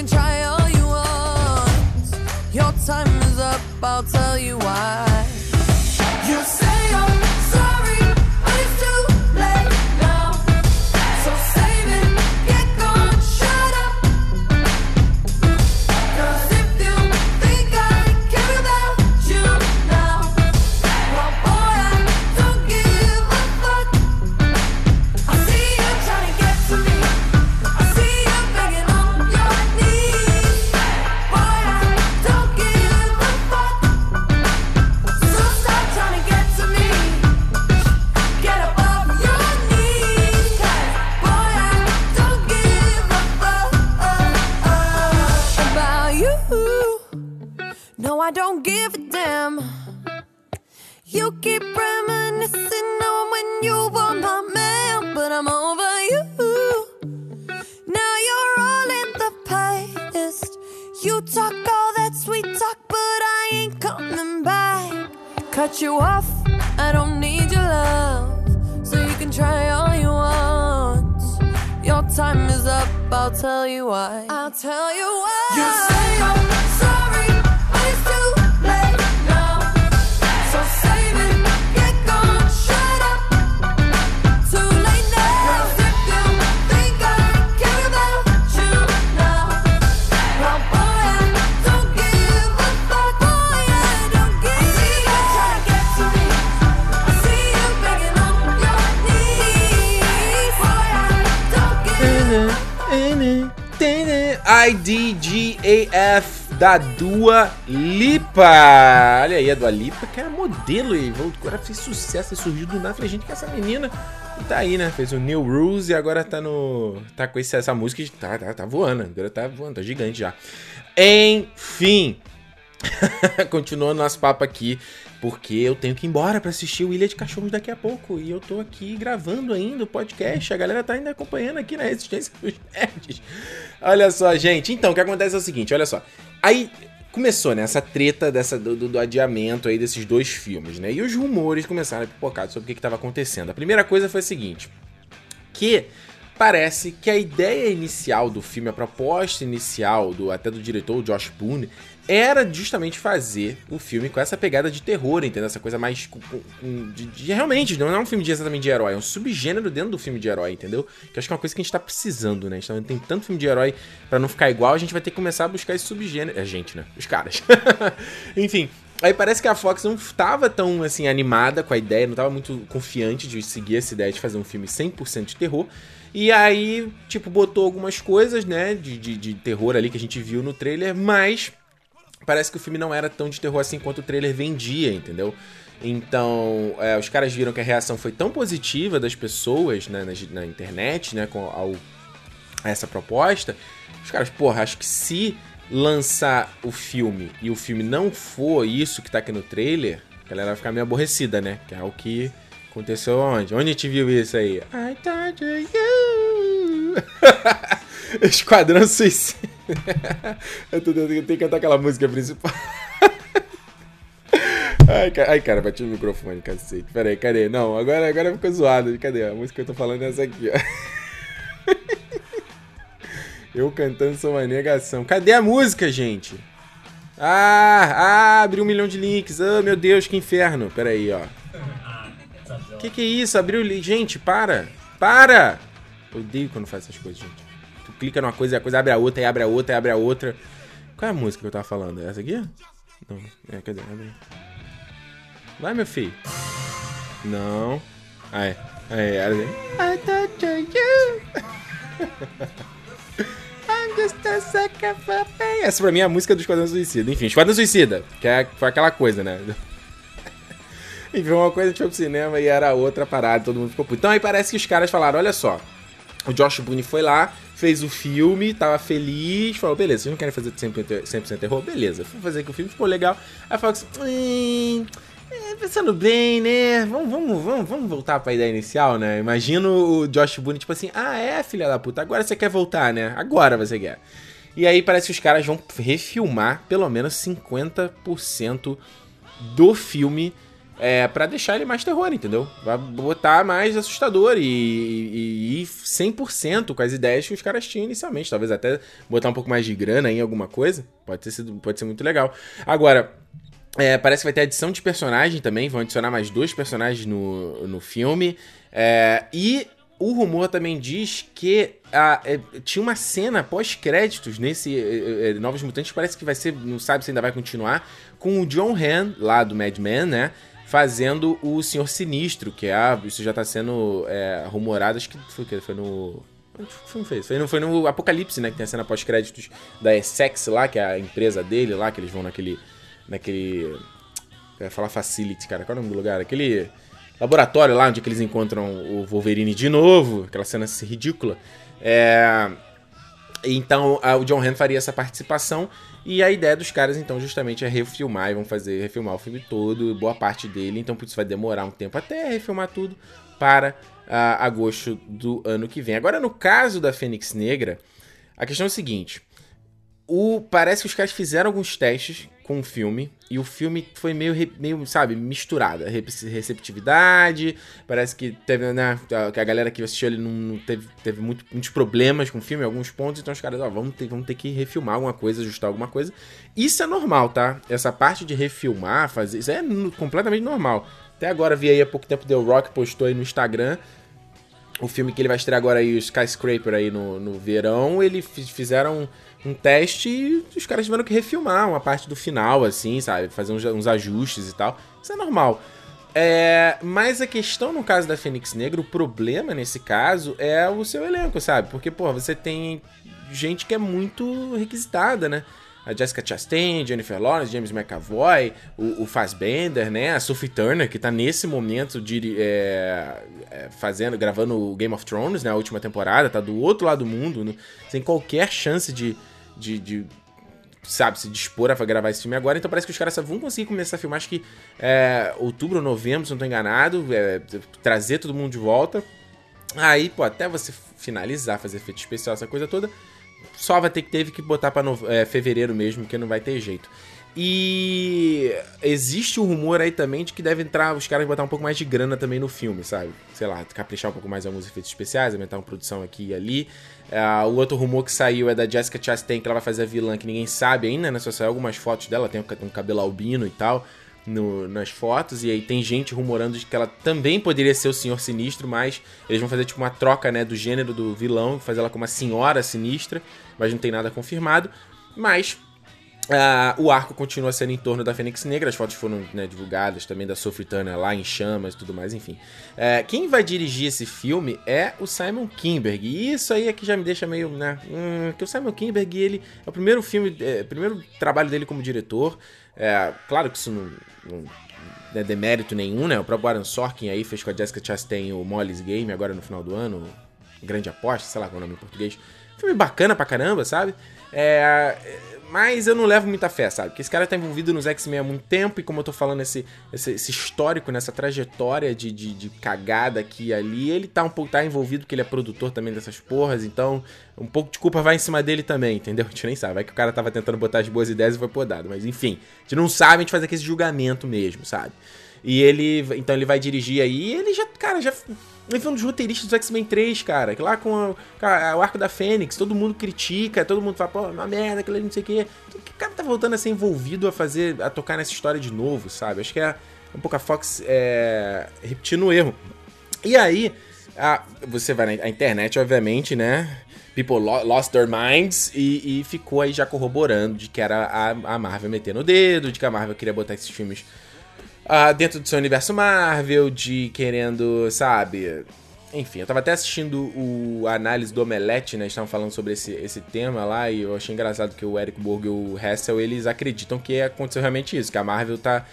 can try all you want. Your time is up. I'll tell you why. You da Dua Lipa. Olha aí, a Dua Lipa, que era modelo e agora fez sucesso e surgiu do nada. Falei, gente, que essa menina tá aí, né? Fez o New Rules e agora tá no. tá com esse, essa música. e Tá, tá, tá voando. Agora tá voando, tá gigante já. Enfim. Continuando nosso papo aqui, porque eu tenho que ir embora pra assistir o Ilha de Cachorros daqui a pouco. E eu tô aqui gravando ainda o podcast. A galera tá ainda acompanhando aqui na Resistência dos Nerds. Olha só, gente. Então, o que acontece é o seguinte, olha só. Aí começou, né, essa treta dessa, do, do- adiamento aí desses dois filmes, né? E os rumores começaram a pipocar sobre o que, que tava acontecendo. A primeira coisa foi a seguinte, que parece que a ideia inicial do filme, a proposta inicial do até do diretor, Josh Boone, era justamente fazer o filme com essa pegada de terror, entendeu? Essa coisa mais de, de- realmente, não é um filme de exatamente de herói, é um subgênero dentro do filme de herói, entendeu? Que eu acho que é uma coisa que a gente tá precisando, né? A gente tá- tem tanto filme de herói pra não ficar igual, a gente vai ter que começar a buscar esse subgênero. É a gente, né? Os caras. Enfim, Aí parece que a Fox não estava tão assim animada com a ideia, não estava muito confiante de seguir essa ideia de fazer um filme 100% de terror. E aí, tipo, botou algumas coisas, né, de, de, de terror ali que a gente viu no trailer, mas parece que o filme não era tão de terror assim quanto o trailer vendia, entendeu? Então, é, os caras viram que a reação foi tão positiva das pessoas né, na, na internet, né, com, ao, a essa proposta. Os caras, porra, acho que se lançar o filme e o filme não for isso que tá aqui no trailer, a galera vai ficar meio aborrecida, né? Que é o que aconteceu onde? Onde a gente viu isso aí? I torture you. Esquadrão Suicida. eu, tenho que cantar aquela música principal. Ai, cara, ai, cara, bati no microfone, cacete. Pera aí, cadê? Não, agora, agora ficou zoado. Cadê? A música que eu tô falando é essa aqui, ó. Eu cantando sou uma negação. Cadê a música, gente? Ah, ah, abriu um milhão de links. Ah, meu Deus, que inferno. Pera aí, ó. Que que é isso? Abriu. Gente, para. Para! Eu odeio quando faz essas coisas, gente. Clica numa coisa e a coisa abre a outra, e abre a outra, e abre a outra. Qual é a música que eu tava falando? É essa aqui? Não. É, cadê? Abre. Vai, meu filho. Não. Aí. Aí, era assim. I torture you. I'm just a sucker for pain. Essa pra mim é a música do Esquadrão Suicida. Enfim, Esquadrão Suicida, que é, foi aquela coisa, né? Enfim, uma coisa a gente foi pro cinema e era outra parada, todo mundo ficou puto. Então aí parece que os caras falaram, olha só, o Josh Boone foi lá, fez o filme, tava feliz, falou, beleza, vocês não querem fazer 100%, 100 terror? Beleza, fui fazer aqui o filme, ficou legal. Aí falou assim, hum, é, pensando bem, né, vamos, vamos, vamos, vamos voltar pra ideia inicial, né? Imagino o Josh Boone, tipo assim, ah, é, filha da puta, agora você quer voltar, né? Agora você quer. E aí parece que os caras vão refilmar pelo menos 50% do filme é, para deixar ele mais terror, entendeu? Vai botar mais assustador e, e, e 100% com as ideias que os caras tinham inicialmente. Talvez até botar um pouco mais de grana em alguma coisa. Pode, ter sido, pode ser muito legal. Agora, é, parece que vai ter adição de personagem também. Vão adicionar mais dois personagens no, no filme. É, e o rumor também diz que a, é, tinha uma cena pós-créditos nesse é, é, Novos Mutantes. Parece que vai ser, não sabe se ainda vai continuar, com o John Han, lá do Mad Men, né? Fazendo o Senhor Sinistro, que é. Isso já tá sendo é, rumorado, acho que foi, foi no. Foi, foi, foi, no, Apocalipse, né? Que tem a cena pós-créditos da Essex lá, que é a empresa dele lá, que eles vão naquele. Naquele. Eu ia falar Facility, cara. Qual é o nome do lugar? Aquele laboratório lá onde eles encontram o Wolverine de novo, aquela cena ridícula. É... Então a, o John Han faria essa participação e a ideia dos caras então justamente é refilmar e vão fazer refilmar o filme todo, boa parte dele, então por isso vai demorar um tempo até refilmar tudo para uh, agosto do ano que vem. Agora no caso da Fênix Negra, a questão é o seguinte, o, parece que os caras fizeram alguns testes com o filme e o filme foi meio, meio sabe, misturado. Receptividade, parece que teve, né, que a galera que assistiu ele não teve, teve muito, muitos problemas com o filme alguns pontos, então os caras, ó, vamos ter, vamos ter que refilmar alguma coisa, ajustar alguma coisa. Isso é normal, tá? Essa parte de refilmar, fazer, isso é completamente normal. Até agora vi aí há pouco tempo The Rock postou aí no Instagram o filme que ele vai estrear agora aí, o Skyscraper aí no, no verão, eles fizeram um teste e os caras tiveram que refilmar uma parte do final, assim, sabe? Fazer uns, uns ajustes e tal. Isso é normal. É, mas a questão no caso da Fênix Negra, o problema nesse caso é o seu elenco, sabe? Porque, pô, você tem gente que é muito requisitada, né? A Jessica Chastain, Jennifer Lawrence, James McAvoy, o, o Fassbender, né? A Sophie Turner, que tá nesse momento de, é, é, fazendo, gravando o Game of Thrones, né? A última temporada, tá do outro lado do mundo, né? sem qualquer chance de, de, de sabe, se dispor a gravar esse filme agora. Então parece que os caras vão conseguir começar a filmar, acho que é, outubro, novembro, se não tô enganado, é, trazer todo mundo de volta. Aí, pô, até você finalizar, fazer efeito especial, essa coisa toda, só vai ter que teve que botar pra no, é, fevereiro mesmo, que não vai ter jeito. E existe um rumor aí também de que deve entrar os caras botar um pouco mais de grana também no filme, sabe? Sei lá, caprichar um pouco mais alguns efeitos especiais, aumentar uma produção aqui e ali. Uh, o outro rumor que saiu é da Jessica Chastain, que ela vai fazer a vilã, que ninguém sabe ainda, né? Só saiu algumas fotos dela, tem um cabelo albino e tal no, nas fotos. E aí tem gente rumorando de que ela também poderia ser o Senhor Sinistro, mas eles vão fazer tipo uma troca, né, do gênero do vilão, fazer ela como uma senhora sinistra, mas não tem nada confirmado. Mas Uh, o arco continua sendo em torno da Fênix Negra, as fotos foram né, divulgadas também da Sophie lá em chamas e tudo mais, enfim. Uh, quem vai dirigir esse filme é o Simon Kinberg, e isso aí é que já me deixa meio, né, hum, que o Simon Kinberg, ele é o primeiro filme, é, primeiro trabalho dele como diretor, é, claro que isso não, não é demérito nenhum, né, o próprio Aaron Sorkin aí fez com a Jessica Chastain o Molly's Game agora no final do ano, Grande Aposta, sei lá qual é o nome em português, filme bacana pra caramba, sabe? É, mas eu não levo muita fé, sabe? Porque esse cara tá envolvido nos X-Men há muito tempo, e como eu tô falando, esse, esse, esse histórico, nessa trajetória de, de, de, cagada aqui e ali, ele tá um pouco tá envolvido, porque ele é produtor também dessas porras, então um pouco de culpa vai em cima dele também, entendeu? A gente nem sabe. Vai que o cara tava tentando botar as boas ideias e foi podado. Mas enfim, a gente não sabe, a gente faz aqui esse julgamento mesmo, sabe? E ele. Então ele vai dirigir aí, e ele já, cara, já ele foi um dos roteiristas do X-Men 3, cara. Que lá com a, o arco da Fênix, todo mundo critica, todo mundo fala, pô, uma merda, aquilo ali não sei o quê. O cara tá voltando a ser envolvido a fazer, a tocar nessa história de novo, sabe? Acho que é um pouco a Fox é, repetindo o erro. E aí, a, você vai na internet, obviamente, né? People lost their minds e, e, ficou aí já corroborando de que era a, a Marvel metendo o dedo, de que a Marvel queria botar esses filmes uh, dentro do seu universo Marvel, de querendo, sabe? Enfim, eu tava até assistindo o a análise do Omelete, né? Estavam falando sobre esse, esse tema lá e eu achei engraçado que o Eric Borg e o Hessel, eles acreditam que aconteceu realmente isso, que a Marvel tá...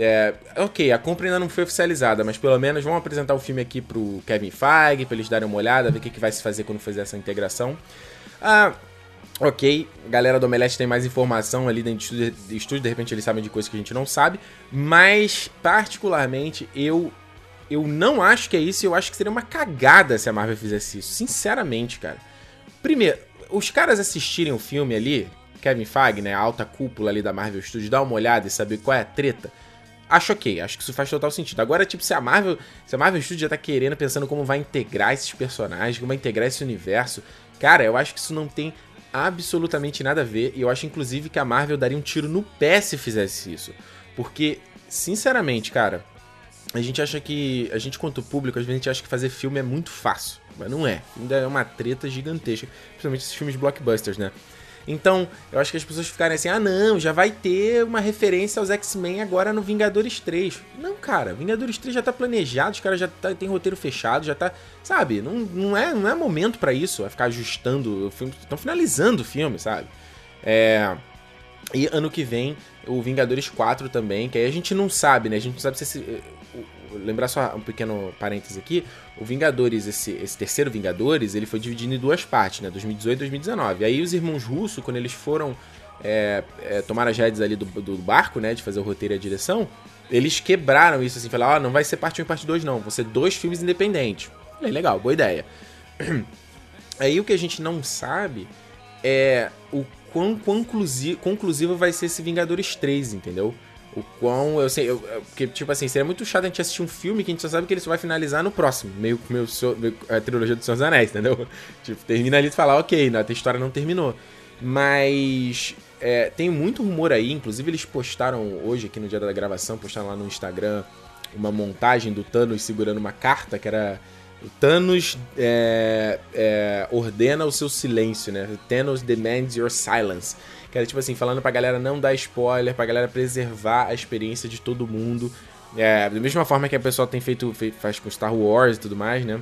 É, ok, a compra ainda não foi oficializada, mas pelo menos vamos apresentar o filme aqui pro Kevin Feige, pra eles darem uma olhada, ver o que, que vai se fazer quando fazer essa integração. Ah, Ok, galera do Omelete tem mais informação ali dentro do estúdio, de repente eles sabem de coisas que a gente não sabe, mas particularmente eu eu não acho que é isso, eu acho que seria uma cagada se a Marvel fizesse isso, sinceramente, cara. Primeiro, os caras assistirem o filme ali, Kevin Feige, né, a alta cúpula ali da Marvel Studios, dar uma olhada e saber qual é a treta, acho ok, acho que isso faz total sentido. Agora, tipo, se a Marvel, se a Marvel Studios já tá querendo, pensando como vai integrar esses personagens, como vai integrar esse universo, cara, eu acho que isso não tem absolutamente nada a ver, e eu acho inclusive que a Marvel daria um tiro no pé se fizesse isso. Porque, sinceramente, cara, a gente acha que. A gente, quanto público, às vezes a gente acha que fazer filme é muito fácil. Mas não é. Ainda é uma treta gigantesca. Principalmente esses filmes blockbusters, né? Então, eu acho que as pessoas ficarem assim, ah não, já vai ter uma referência aos X-Men agora no Vingadores 3. Não, cara, Vingadores 3 já tá planejado, os caras já tá, tem roteiro fechado, já tá. Sabe, não, não, é, não é momento para isso, vai ficar ajustando o filme. Estão finalizando o filme, sabe? É. E ano que vem, o Vingadores 4 também, que aí a gente não sabe, né? A gente não sabe se esse lembrar só um pequeno parêntese aqui, o Vingadores, esse, esse terceiro Vingadores, ele foi dividido em duas partes, né? 2018 e 2019. E aí os irmãos Russo, quando eles foram é, é, tomar as redes ali do, do, barco, né? De fazer o roteiro e a direção, eles quebraram isso assim, falaram, ah, não vai ser parte 1 e parte 2 não, vão ser dois filmes independentes. Falei, legal, boa ideia. Aí o que a gente não sabe é o quão conclusivo, conclusivo vai ser esse Vingadores 3, entendeu? O quão. Eu sei. Eu, porque, tipo assim, seria muito chato a gente assistir um filme que a gente só sabe que ele só vai finalizar no próximo. Meio que a trilogia do Senhor dos Anéis, entendeu? Tipo, termina ali e fala, ok, a história não terminou. Mas. É, tem muito rumor aí, inclusive eles postaram hoje, aqui no dia da gravação, postaram lá no Instagram uma montagem do Thanos segurando uma carta que era. O Thanos é, é, ordena o seu silêncio, né? Thanos demands your silence. Que era tipo assim, falando pra galera não dar spoiler, pra galera preservar a experiência de todo mundo. É, da mesma forma que a pessoa tem feito, faz com Star Wars e tudo mais, né?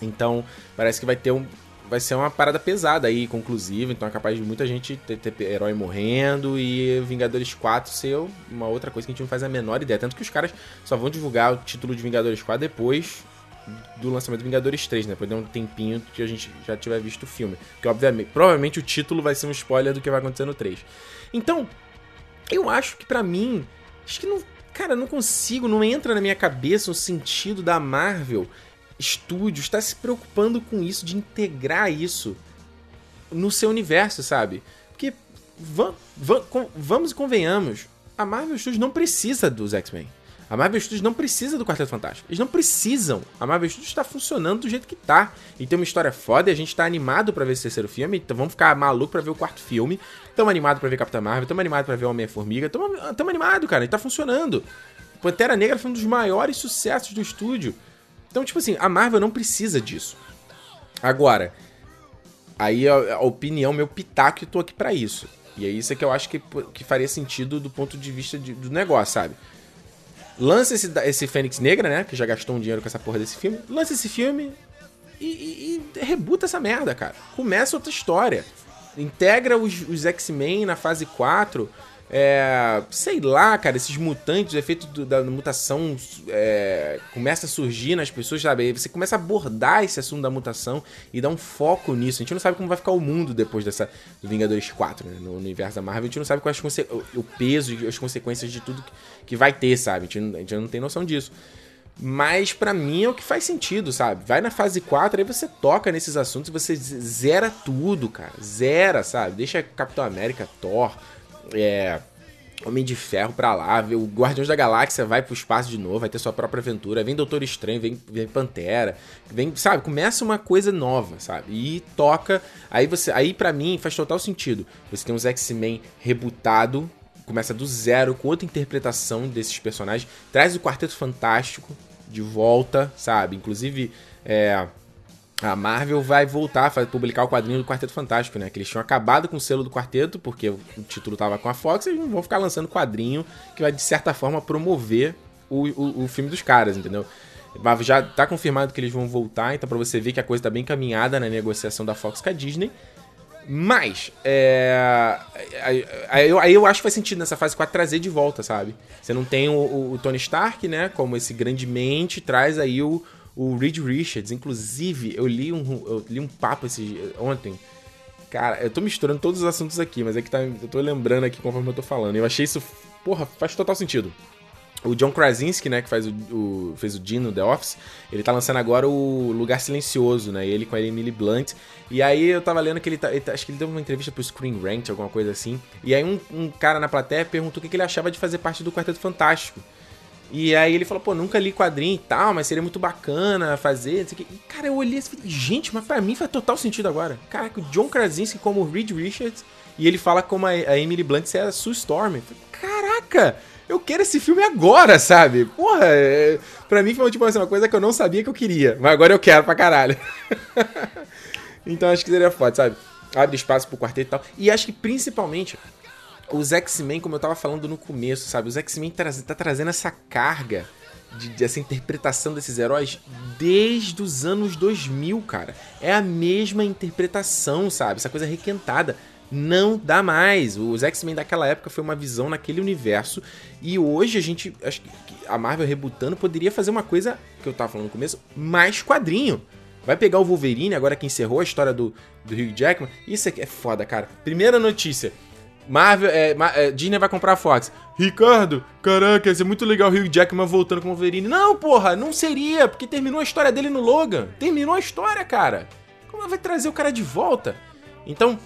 Então, parece que vai ter um. Vai ser uma parada pesada aí, conclusiva. Então é capaz de muita gente ter, ter herói morrendo e Vingadores 4 ser uma outra coisa que a gente não faz a menor ideia. Tanto que os caras só vão divulgar o título de Vingadores 4 depois do lançamento de Vingadores 3, né? Depois de um tempinho que a gente já tiver visto o filme. Que, obviamente, provavelmente o título vai ser um spoiler do que vai acontecer no 3. Então, eu acho que para mim, acho que não. Cara, não consigo, não entra na minha cabeça o sentido da Marvel Studios estar tá se preocupando com isso, de integrar isso no seu universo, sabe? Porque vamos e convenhamos, a Marvel Studios não precisa dos X-Men. A Marvel Studios não precisa do Quarteto Fantástico. Eles não precisam. A Marvel Studios está funcionando do jeito que tá. E tem uma história foda e a gente tá animado para ver esse terceiro filme. Então vamos ficar maluco para ver o quarto filme. Tamo animado para ver Capitã Marvel, tamo animado para ver Homem-Formiga. Tamo, tamo animado, cara. E tá funcionando. Pantera Negra foi um dos maiores sucessos do estúdio. Então, tipo assim, a Marvel não precisa disso. Agora, aí a, a opinião, meu pitaco, eu tô aqui para isso. E é isso que eu acho que, que faria sentido do ponto de vista de, do negócio, sabe? Lança esse, esse Fênix Negra, né? Que já gastou um dinheiro com essa porra desse filme. Lança esse filme e, e, e rebuta essa merda, cara. Começa outra história. Integra os, os X-Men na fase 4 é, sei lá, cara, esses mutantes, o efeito do, da mutação é, começa a surgir nas pessoas, sabe? Você começa a abordar esse assunto da mutação e dar um foco nisso. A gente não sabe como vai ficar o mundo depois dessa do Vingadores 4, né? No universo da Marvel, a gente não sabe quais o peso e as consequências de tudo que, que vai ter, sabe? A gente, a gente não tem noção disso. Mas para mim é o que faz sentido, sabe? Vai na fase 4, aí você toca nesses assuntos e você zera tudo, cara. Zera, sabe? Deixa Capitão América, Thor, é, Homem de Ferro pra lá, o Guardiões da Galáxia vai pro espaço de novo, vai ter sua própria aventura, vem Doutor Estranho, vem, vem Pantera, vem, sabe, começa uma coisa nova, sabe? E toca, aí você, aí para mim faz total sentido. Você tem uns X-Men rebutado, começa do zero com outra interpretação desses personagens, traz o Quarteto Fantástico de volta, sabe? Inclusive, é, a Marvel vai voltar a publicar o quadrinho do Quarteto Fantástico, né? Que eles tinham acabado com o selo do Quarteto, porque o título tava com a Fox, e eles não vão ficar lançando quadrinho que vai, de certa forma, promover o, o, o filme dos caras, entendeu? Já tá confirmado que eles vão voltar, então pra você ver que a coisa tá bem caminhada na negociação da Fox com a Disney. Mas, é. Aí eu, aí eu acho que faz sentido nessa fase 4 trazer de volta, sabe? Você não tem o, o Tony Stark, né? Como esse grande mente, traz aí o o Reed Richards, inclusive, eu li um, eu li um papo esse, ontem. Cara, eu tô misturando todos os assuntos aqui, mas é que tá, eu tô lembrando aqui conforme eu tô falando. Eu achei isso, porra, faz total sentido. o John Krasinski, né, que faz o, o, fez o Dean no The Office, ele tá lançando agora o Lugar Silencioso, né, ele com a Emily Blunt. E aí eu tava lendo que ele, tá, ele tá, acho que ele deu uma entrevista pro Screen Rant, alguma coisa assim. E aí um, um cara na plateia perguntou o que, que ele achava de fazer parte do Quarteto Fantástico. E aí ele falou, pô, nunca li quadrinho e tal, mas seria muito bacana fazer. E, cara, eu olhei assim, gente, mas pra mim faz total sentido agora. Caraca, o John Krasinski como Reed Richards, e ele fala como a, Emily Blunt ser a Sue Storm. Caraca! eu quero esse filme agora, sabe? Porra, é, pra mim foi tipo assim, uma coisa que eu não sabia que eu queria, mas agora eu quero pra caralho. então acho que seria foda, sabe? Abre espaço pro quarteto e tal. E acho que principalmente os X-Men, como eu tava falando no começo, sabe? Os X-Men tá, tá trazendo essa carga de, de, essa interpretação desses heróis desde os anos 2000, cara. É a mesma interpretação, sabe? Essa coisa requentada não dá mais. Os X-Men daquela época foi uma visão naquele universo e hoje a gente, acho que a Marvel rebutando poderia fazer uma coisa que eu tava falando no começo, mais quadrinho. Vai pegar o Wolverine, agora que encerrou a história do, do Hugh Jackman. Isso aqui é foda, cara. Primeira notícia. Marvel, é, é, Disney vai comprar a Fox. Ricardo, caraca, ia ser muito legal o Hugh Jackman voltando com o Wolverine. Não, porra, não seria, porque terminou a história dele no Logan. Terminou a história, cara. Como vai trazer o cara de volta? Então,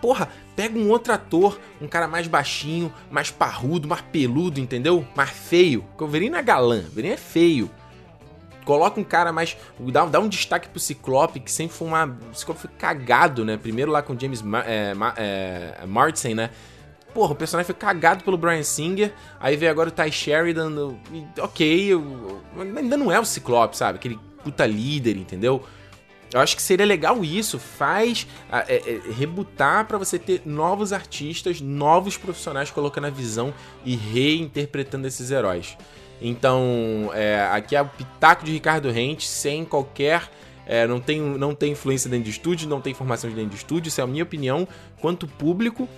porra, pega um outro ator, um cara mais baixinho, mais parrudo, mais peludo, entendeu? Mais feio. Porque o Wolverine é galã, o Wolverine é feio. Coloca um cara mais. Dá, dá um destaque pro Ciclope, que sempre foi uma. O Ciclope foi cagado, né? Primeiro lá com James é, é, Martin, né? Porra, o personagem foi cagado pelo Brian Singer. Aí veio agora o Ty Sheridan. Ok, eu, ainda não é o Ciclope, sabe? Aquele puta líder, entendeu? Eu acho que seria legal isso, faz é, é, rebutar para você ter novos artistas, novos profissionais colocando a visão e reinterpretando esses heróis. Então, é, aqui é o pitaco de Ricardo Rente, sem qualquer. É, não, tem, não tem influência dentro de estúdio, não tem informação de dentro de estúdio, isso é a minha opinião quanto público.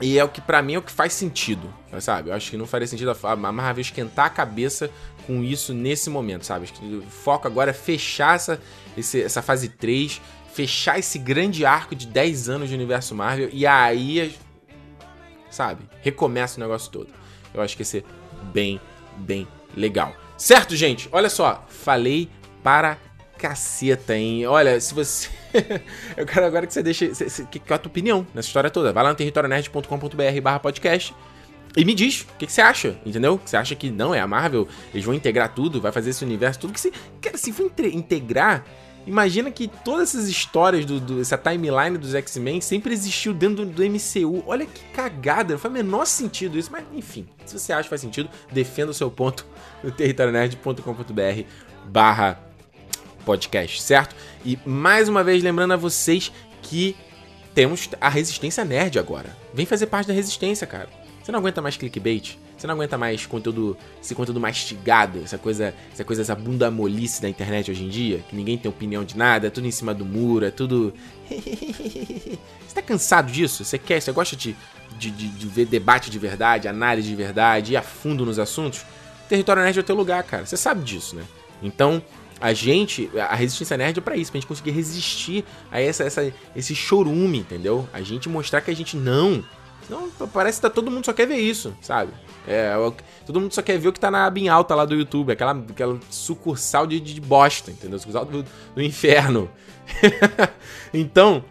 E é o que para mim é o que faz sentido, sabe? Eu acho que não faria sentido a Marvel esquentar a cabeça com isso nesse momento, sabe? Acho que o foco agora é fechar essa, esse, essa fase 3, fechar esse grande arco de 10 anos de universo Marvel e aí, sabe, recomeça o negócio todo. Eu acho que ia ser bem, bem legal. Certo, gente? Olha só, falei para caceta, hein? Olha, se você. eu quero agora que você deixe. Que, é a tua opinião nessa história toda? Vai lá no territorionerd.com.br/barra podcast e me diz, o que, que, você acha? Entendeu? Você acha que não, é a Marvel, eles vão integrar tudo, vai fazer esse universo, tudo que se. Cara, se for integrar, imagina que todas essas histórias, do, do essa timeline dos X-Men sempre existiu dentro do, do, MCU. Olha que cagada, não faz o menor sentido isso, mas enfim, se você acha que faz sentido, defenda o seu ponto no territorionerd.com.br barra podcast, certo? E mais uma vez lembrando a vocês que temos a Resistência Nerd agora. Vem fazer parte da Resistência, cara. Você não aguenta mais clickbait? Você não aguenta mais conteúdo, esse conteúdo mastigado, essa coisa, essa coisa, essa bunda molice da internet hoje em dia, que ninguém tem opinião de nada, é tudo em cima do muro, é tudo. você tá cansado disso? Você quer, você gosta de, de, de, de ver debate de verdade, análise de verdade, ir a fundo nos assuntos? Território Nerd é o teu lugar, cara. Você sabe disso, né? Então, a gente, a resistência nerd é pra isso, pra gente conseguir resistir a essa, essa, esse chorume, entendeu? A gente mostrar que a gente não, não, parece que tá, todo mundo só quer ver isso, sabe? É, todo mundo só quer ver o que tá na em alta lá do YouTube, aquela, aquela sucursal de, de bosta, entendeu? Sucursal do, do inferno. então,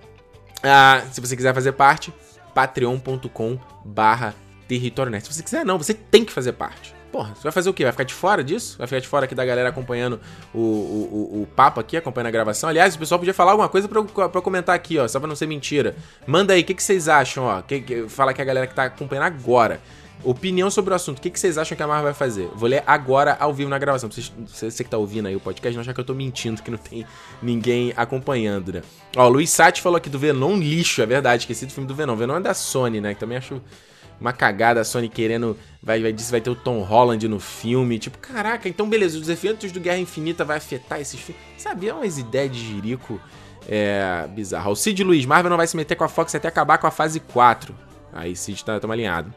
ah, se você quiser fazer parte, patreon.com barra território Se você quiser, não, você tem que fazer parte. Porra, você vai fazer o quê? Vai ficar de fora disso? Vai ficar de fora aqui da galera acompanhando o, o, o, o papo aqui, acompanhando a gravação? Aliás, o pessoal podia falar alguma coisa pra pra comentar aqui, ó, só pra não ser mentira. Manda aí, o que, que vocês acham, ó? Que, que, fala que a galera que tá acompanhando agora. Opinião sobre o assunto. O que, que vocês acham que a Marvel vai fazer? Vou ler agora ao vivo na gravação. Vocês, você que tá ouvindo aí o podcast não achar que eu tô mentindo, que não tem ninguém acompanhando, né? Ó, o Luiz Sati falou aqui do Venom lixo, é verdade. Esqueci do filme do Venom. Venom é da Sony, né? Que também acho uma cagada a Sony querendo. Vai, vai, dizer, vai ter o Tom Holland no filme. Tipo, caraca, então beleza, os efeitos do Guerra Infinita vai afetar esses filmes. Sabe, é umas ideias de jirico é, bizarra. O Cid Luiz, Marvel não vai se meter com a Fox até acabar com a fase 4. Aí Cid tá, tá alinhado.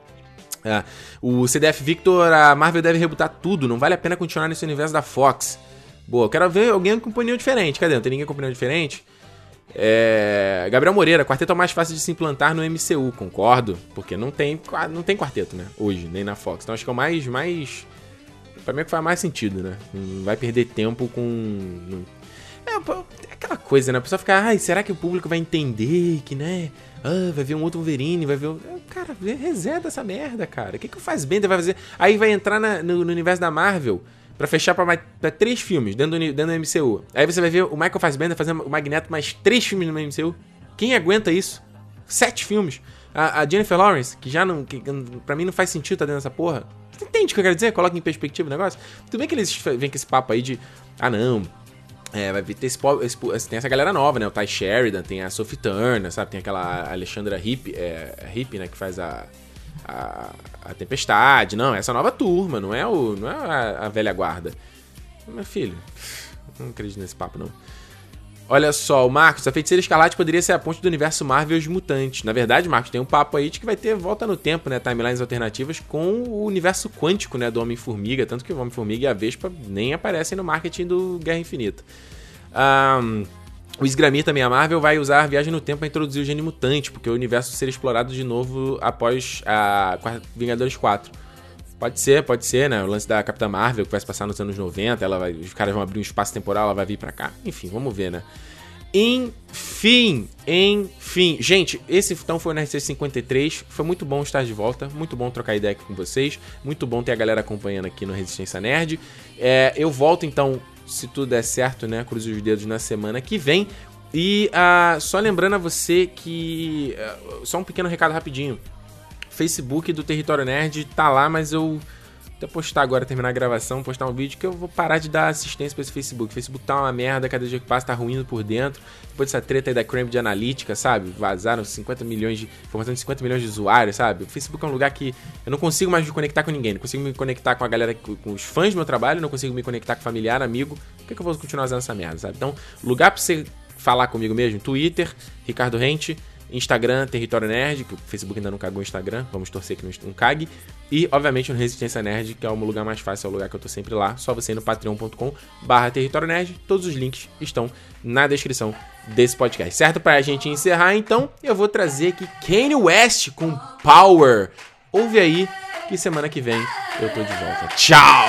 É, o CDF Victor, a Marvel deve rebutar tudo, não vale a pena continuar nesse universo da Fox. Boa, eu quero ver alguém com opinião diferente. Cadê? Não tem ninguém com opinião diferente? É... Gabriel Moreira, quarteto é mais fácil de se implantar no MCU, concordo. Porque não tem, não tem quarteto, né? Hoje, nem na Fox. Então acho que é o mais, mais, Pra mim é que faz mais sentido, né? Não vai perder tempo com. É, é aquela coisa, né? A pessoa fica, ai, será que o público vai entender que, né? Ah, vai ver um outro Wolverine, vai ver. Um... Cara, reseta essa merda, cara. O que, que Faz Bender vai fazer? Aí vai entrar na, no, no, universo da Marvel pra fechar pra, mais, pra três filmes dentro do, dentro do MCU. Aí você vai ver o Michael Fassbender fazendo o Magneto mais três filmes no MCU. Quem aguenta isso? Sete filmes. A, a Jennifer Lawrence, que já não. Que, pra mim não faz sentido tá dentro dessa porra. Você entende o que eu quero dizer? Coloca em perspectiva o negócio. Tudo bem que eles vêm com esse papo aí de. Ah, não. É, vai ter esse, esse, tem essa galera nova, né? O Ty Sheridan, tem a Sophie Turner, sabe? Tem aquela Alexandra Hip, é, Hip né? Que faz a, a, a, Tempestade. Não, essa nova turma, não é, o, não é a, a velha guarda. Meu filho, não acredito nesse papo, não. Olha só, o Marcos, a Feiticeira Escarlate poderia ser a ponte do universo Marvel e os mutantes. Na verdade, Marcos, tem um papo aí de que vai ter volta no tempo, né? Timelines alternativas com o universo quântico, né? Do Homem-Formiga. Tanto que o Homem-Formiga e a Vespa nem aparecem no marketing do Guerra Infinita. Um, o Sgramir também, a Marvel, vai usar a viagem no tempo para introduzir o gene mutante, porque o universo ser explorado de novo após a Vingadores 4. Pode ser, pode ser, né? O lance da Capitã Marvel, que vai se passar nos anos 90, ela vai, os caras vão abrir um espaço temporal, ela vai vir para cá. Enfim, vamos ver, né? Enfim, enfim. Gente, esse então foi o NRC 53. Foi muito bom estar de volta. Muito bom trocar ideia aqui com vocês. Muito bom ter a galera acompanhando aqui no Resistência Nerd. É, eu volto então, se tudo der certo, né? Cruze os dedos na semana que vem. E uh, só lembrando a você que. Uh, só um pequeno recado rapidinho. Facebook do Território Nerd tá lá, mas eu até postar agora, terminar a gravação, postar um vídeo que eu vou parar de dar assistência pra esse Facebook. O Facebook tá uma merda, cada dia que passa tá ruindo por dentro. Depois dessa treta aí da Cambridge Analytica, sabe? Vazaram 50 milhões de. informação de 50 milhões de usuários, sabe? O Facebook é um lugar que eu não consigo mais me conectar com ninguém. Não consigo me conectar com a galera, com os fãs do meu trabalho, não consigo me conectar com familiar, amigo. Por que, que eu vou continuar usando essa merda, sabe? Então, lugar pra você falar comigo mesmo, Twitter, Ricardo Rente. Instagram, Território Nerd, que o Facebook ainda não cagou o Instagram, vamos torcer que não cague. E, obviamente, no Resistência Nerd, que é o lugar mais fácil, é o lugar que eu tô sempre lá. Só você ir no patreon.com barra Território Nerd. Todos os links estão na descrição desse podcast. Certo? Pra gente encerrar, então, eu vou trazer aqui Kanye West com Power. Ouve aí que semana que vem eu tô de volta. Tchau!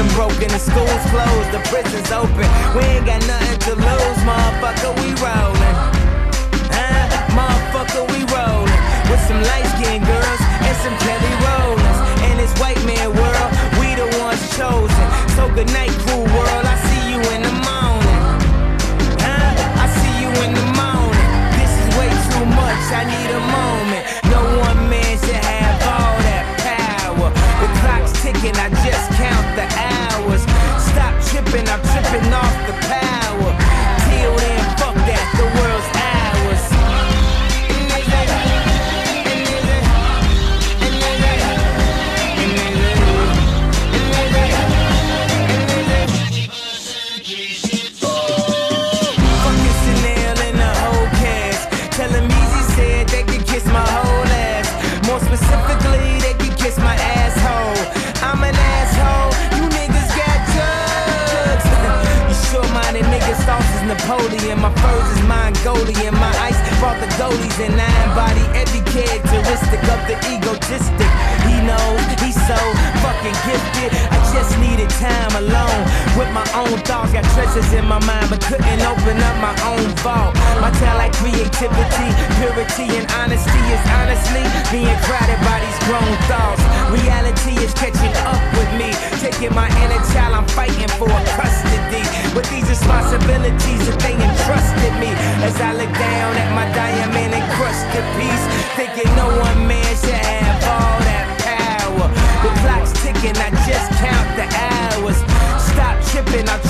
System broken, the school's closed, the prison's open. We ain't got nothing to lose, motherfucker, we rollin'. Huh? Motherfucker, we rollin'. With some light skinned girls and some Kelly Rollins. In this white man world, we the ones chosen. So good night, cool world, I see you in the morning. Huh? I see you in the morning. This is way too much, I need a moment. No one man should have all that power. The clock's ticking, I just the hours. Stop tripping, I'm tripping off purity, and honesty is honestly being crowded by these grown thoughts. Reality is catching up with me, taking my inner child. I'm fighting for custody with these responsibilities that they entrusted me. As I look down at my diamond encrusted piece, thinking no one man should have all that power. The clock's ticking, I just count the hours. Stop tripping, I'm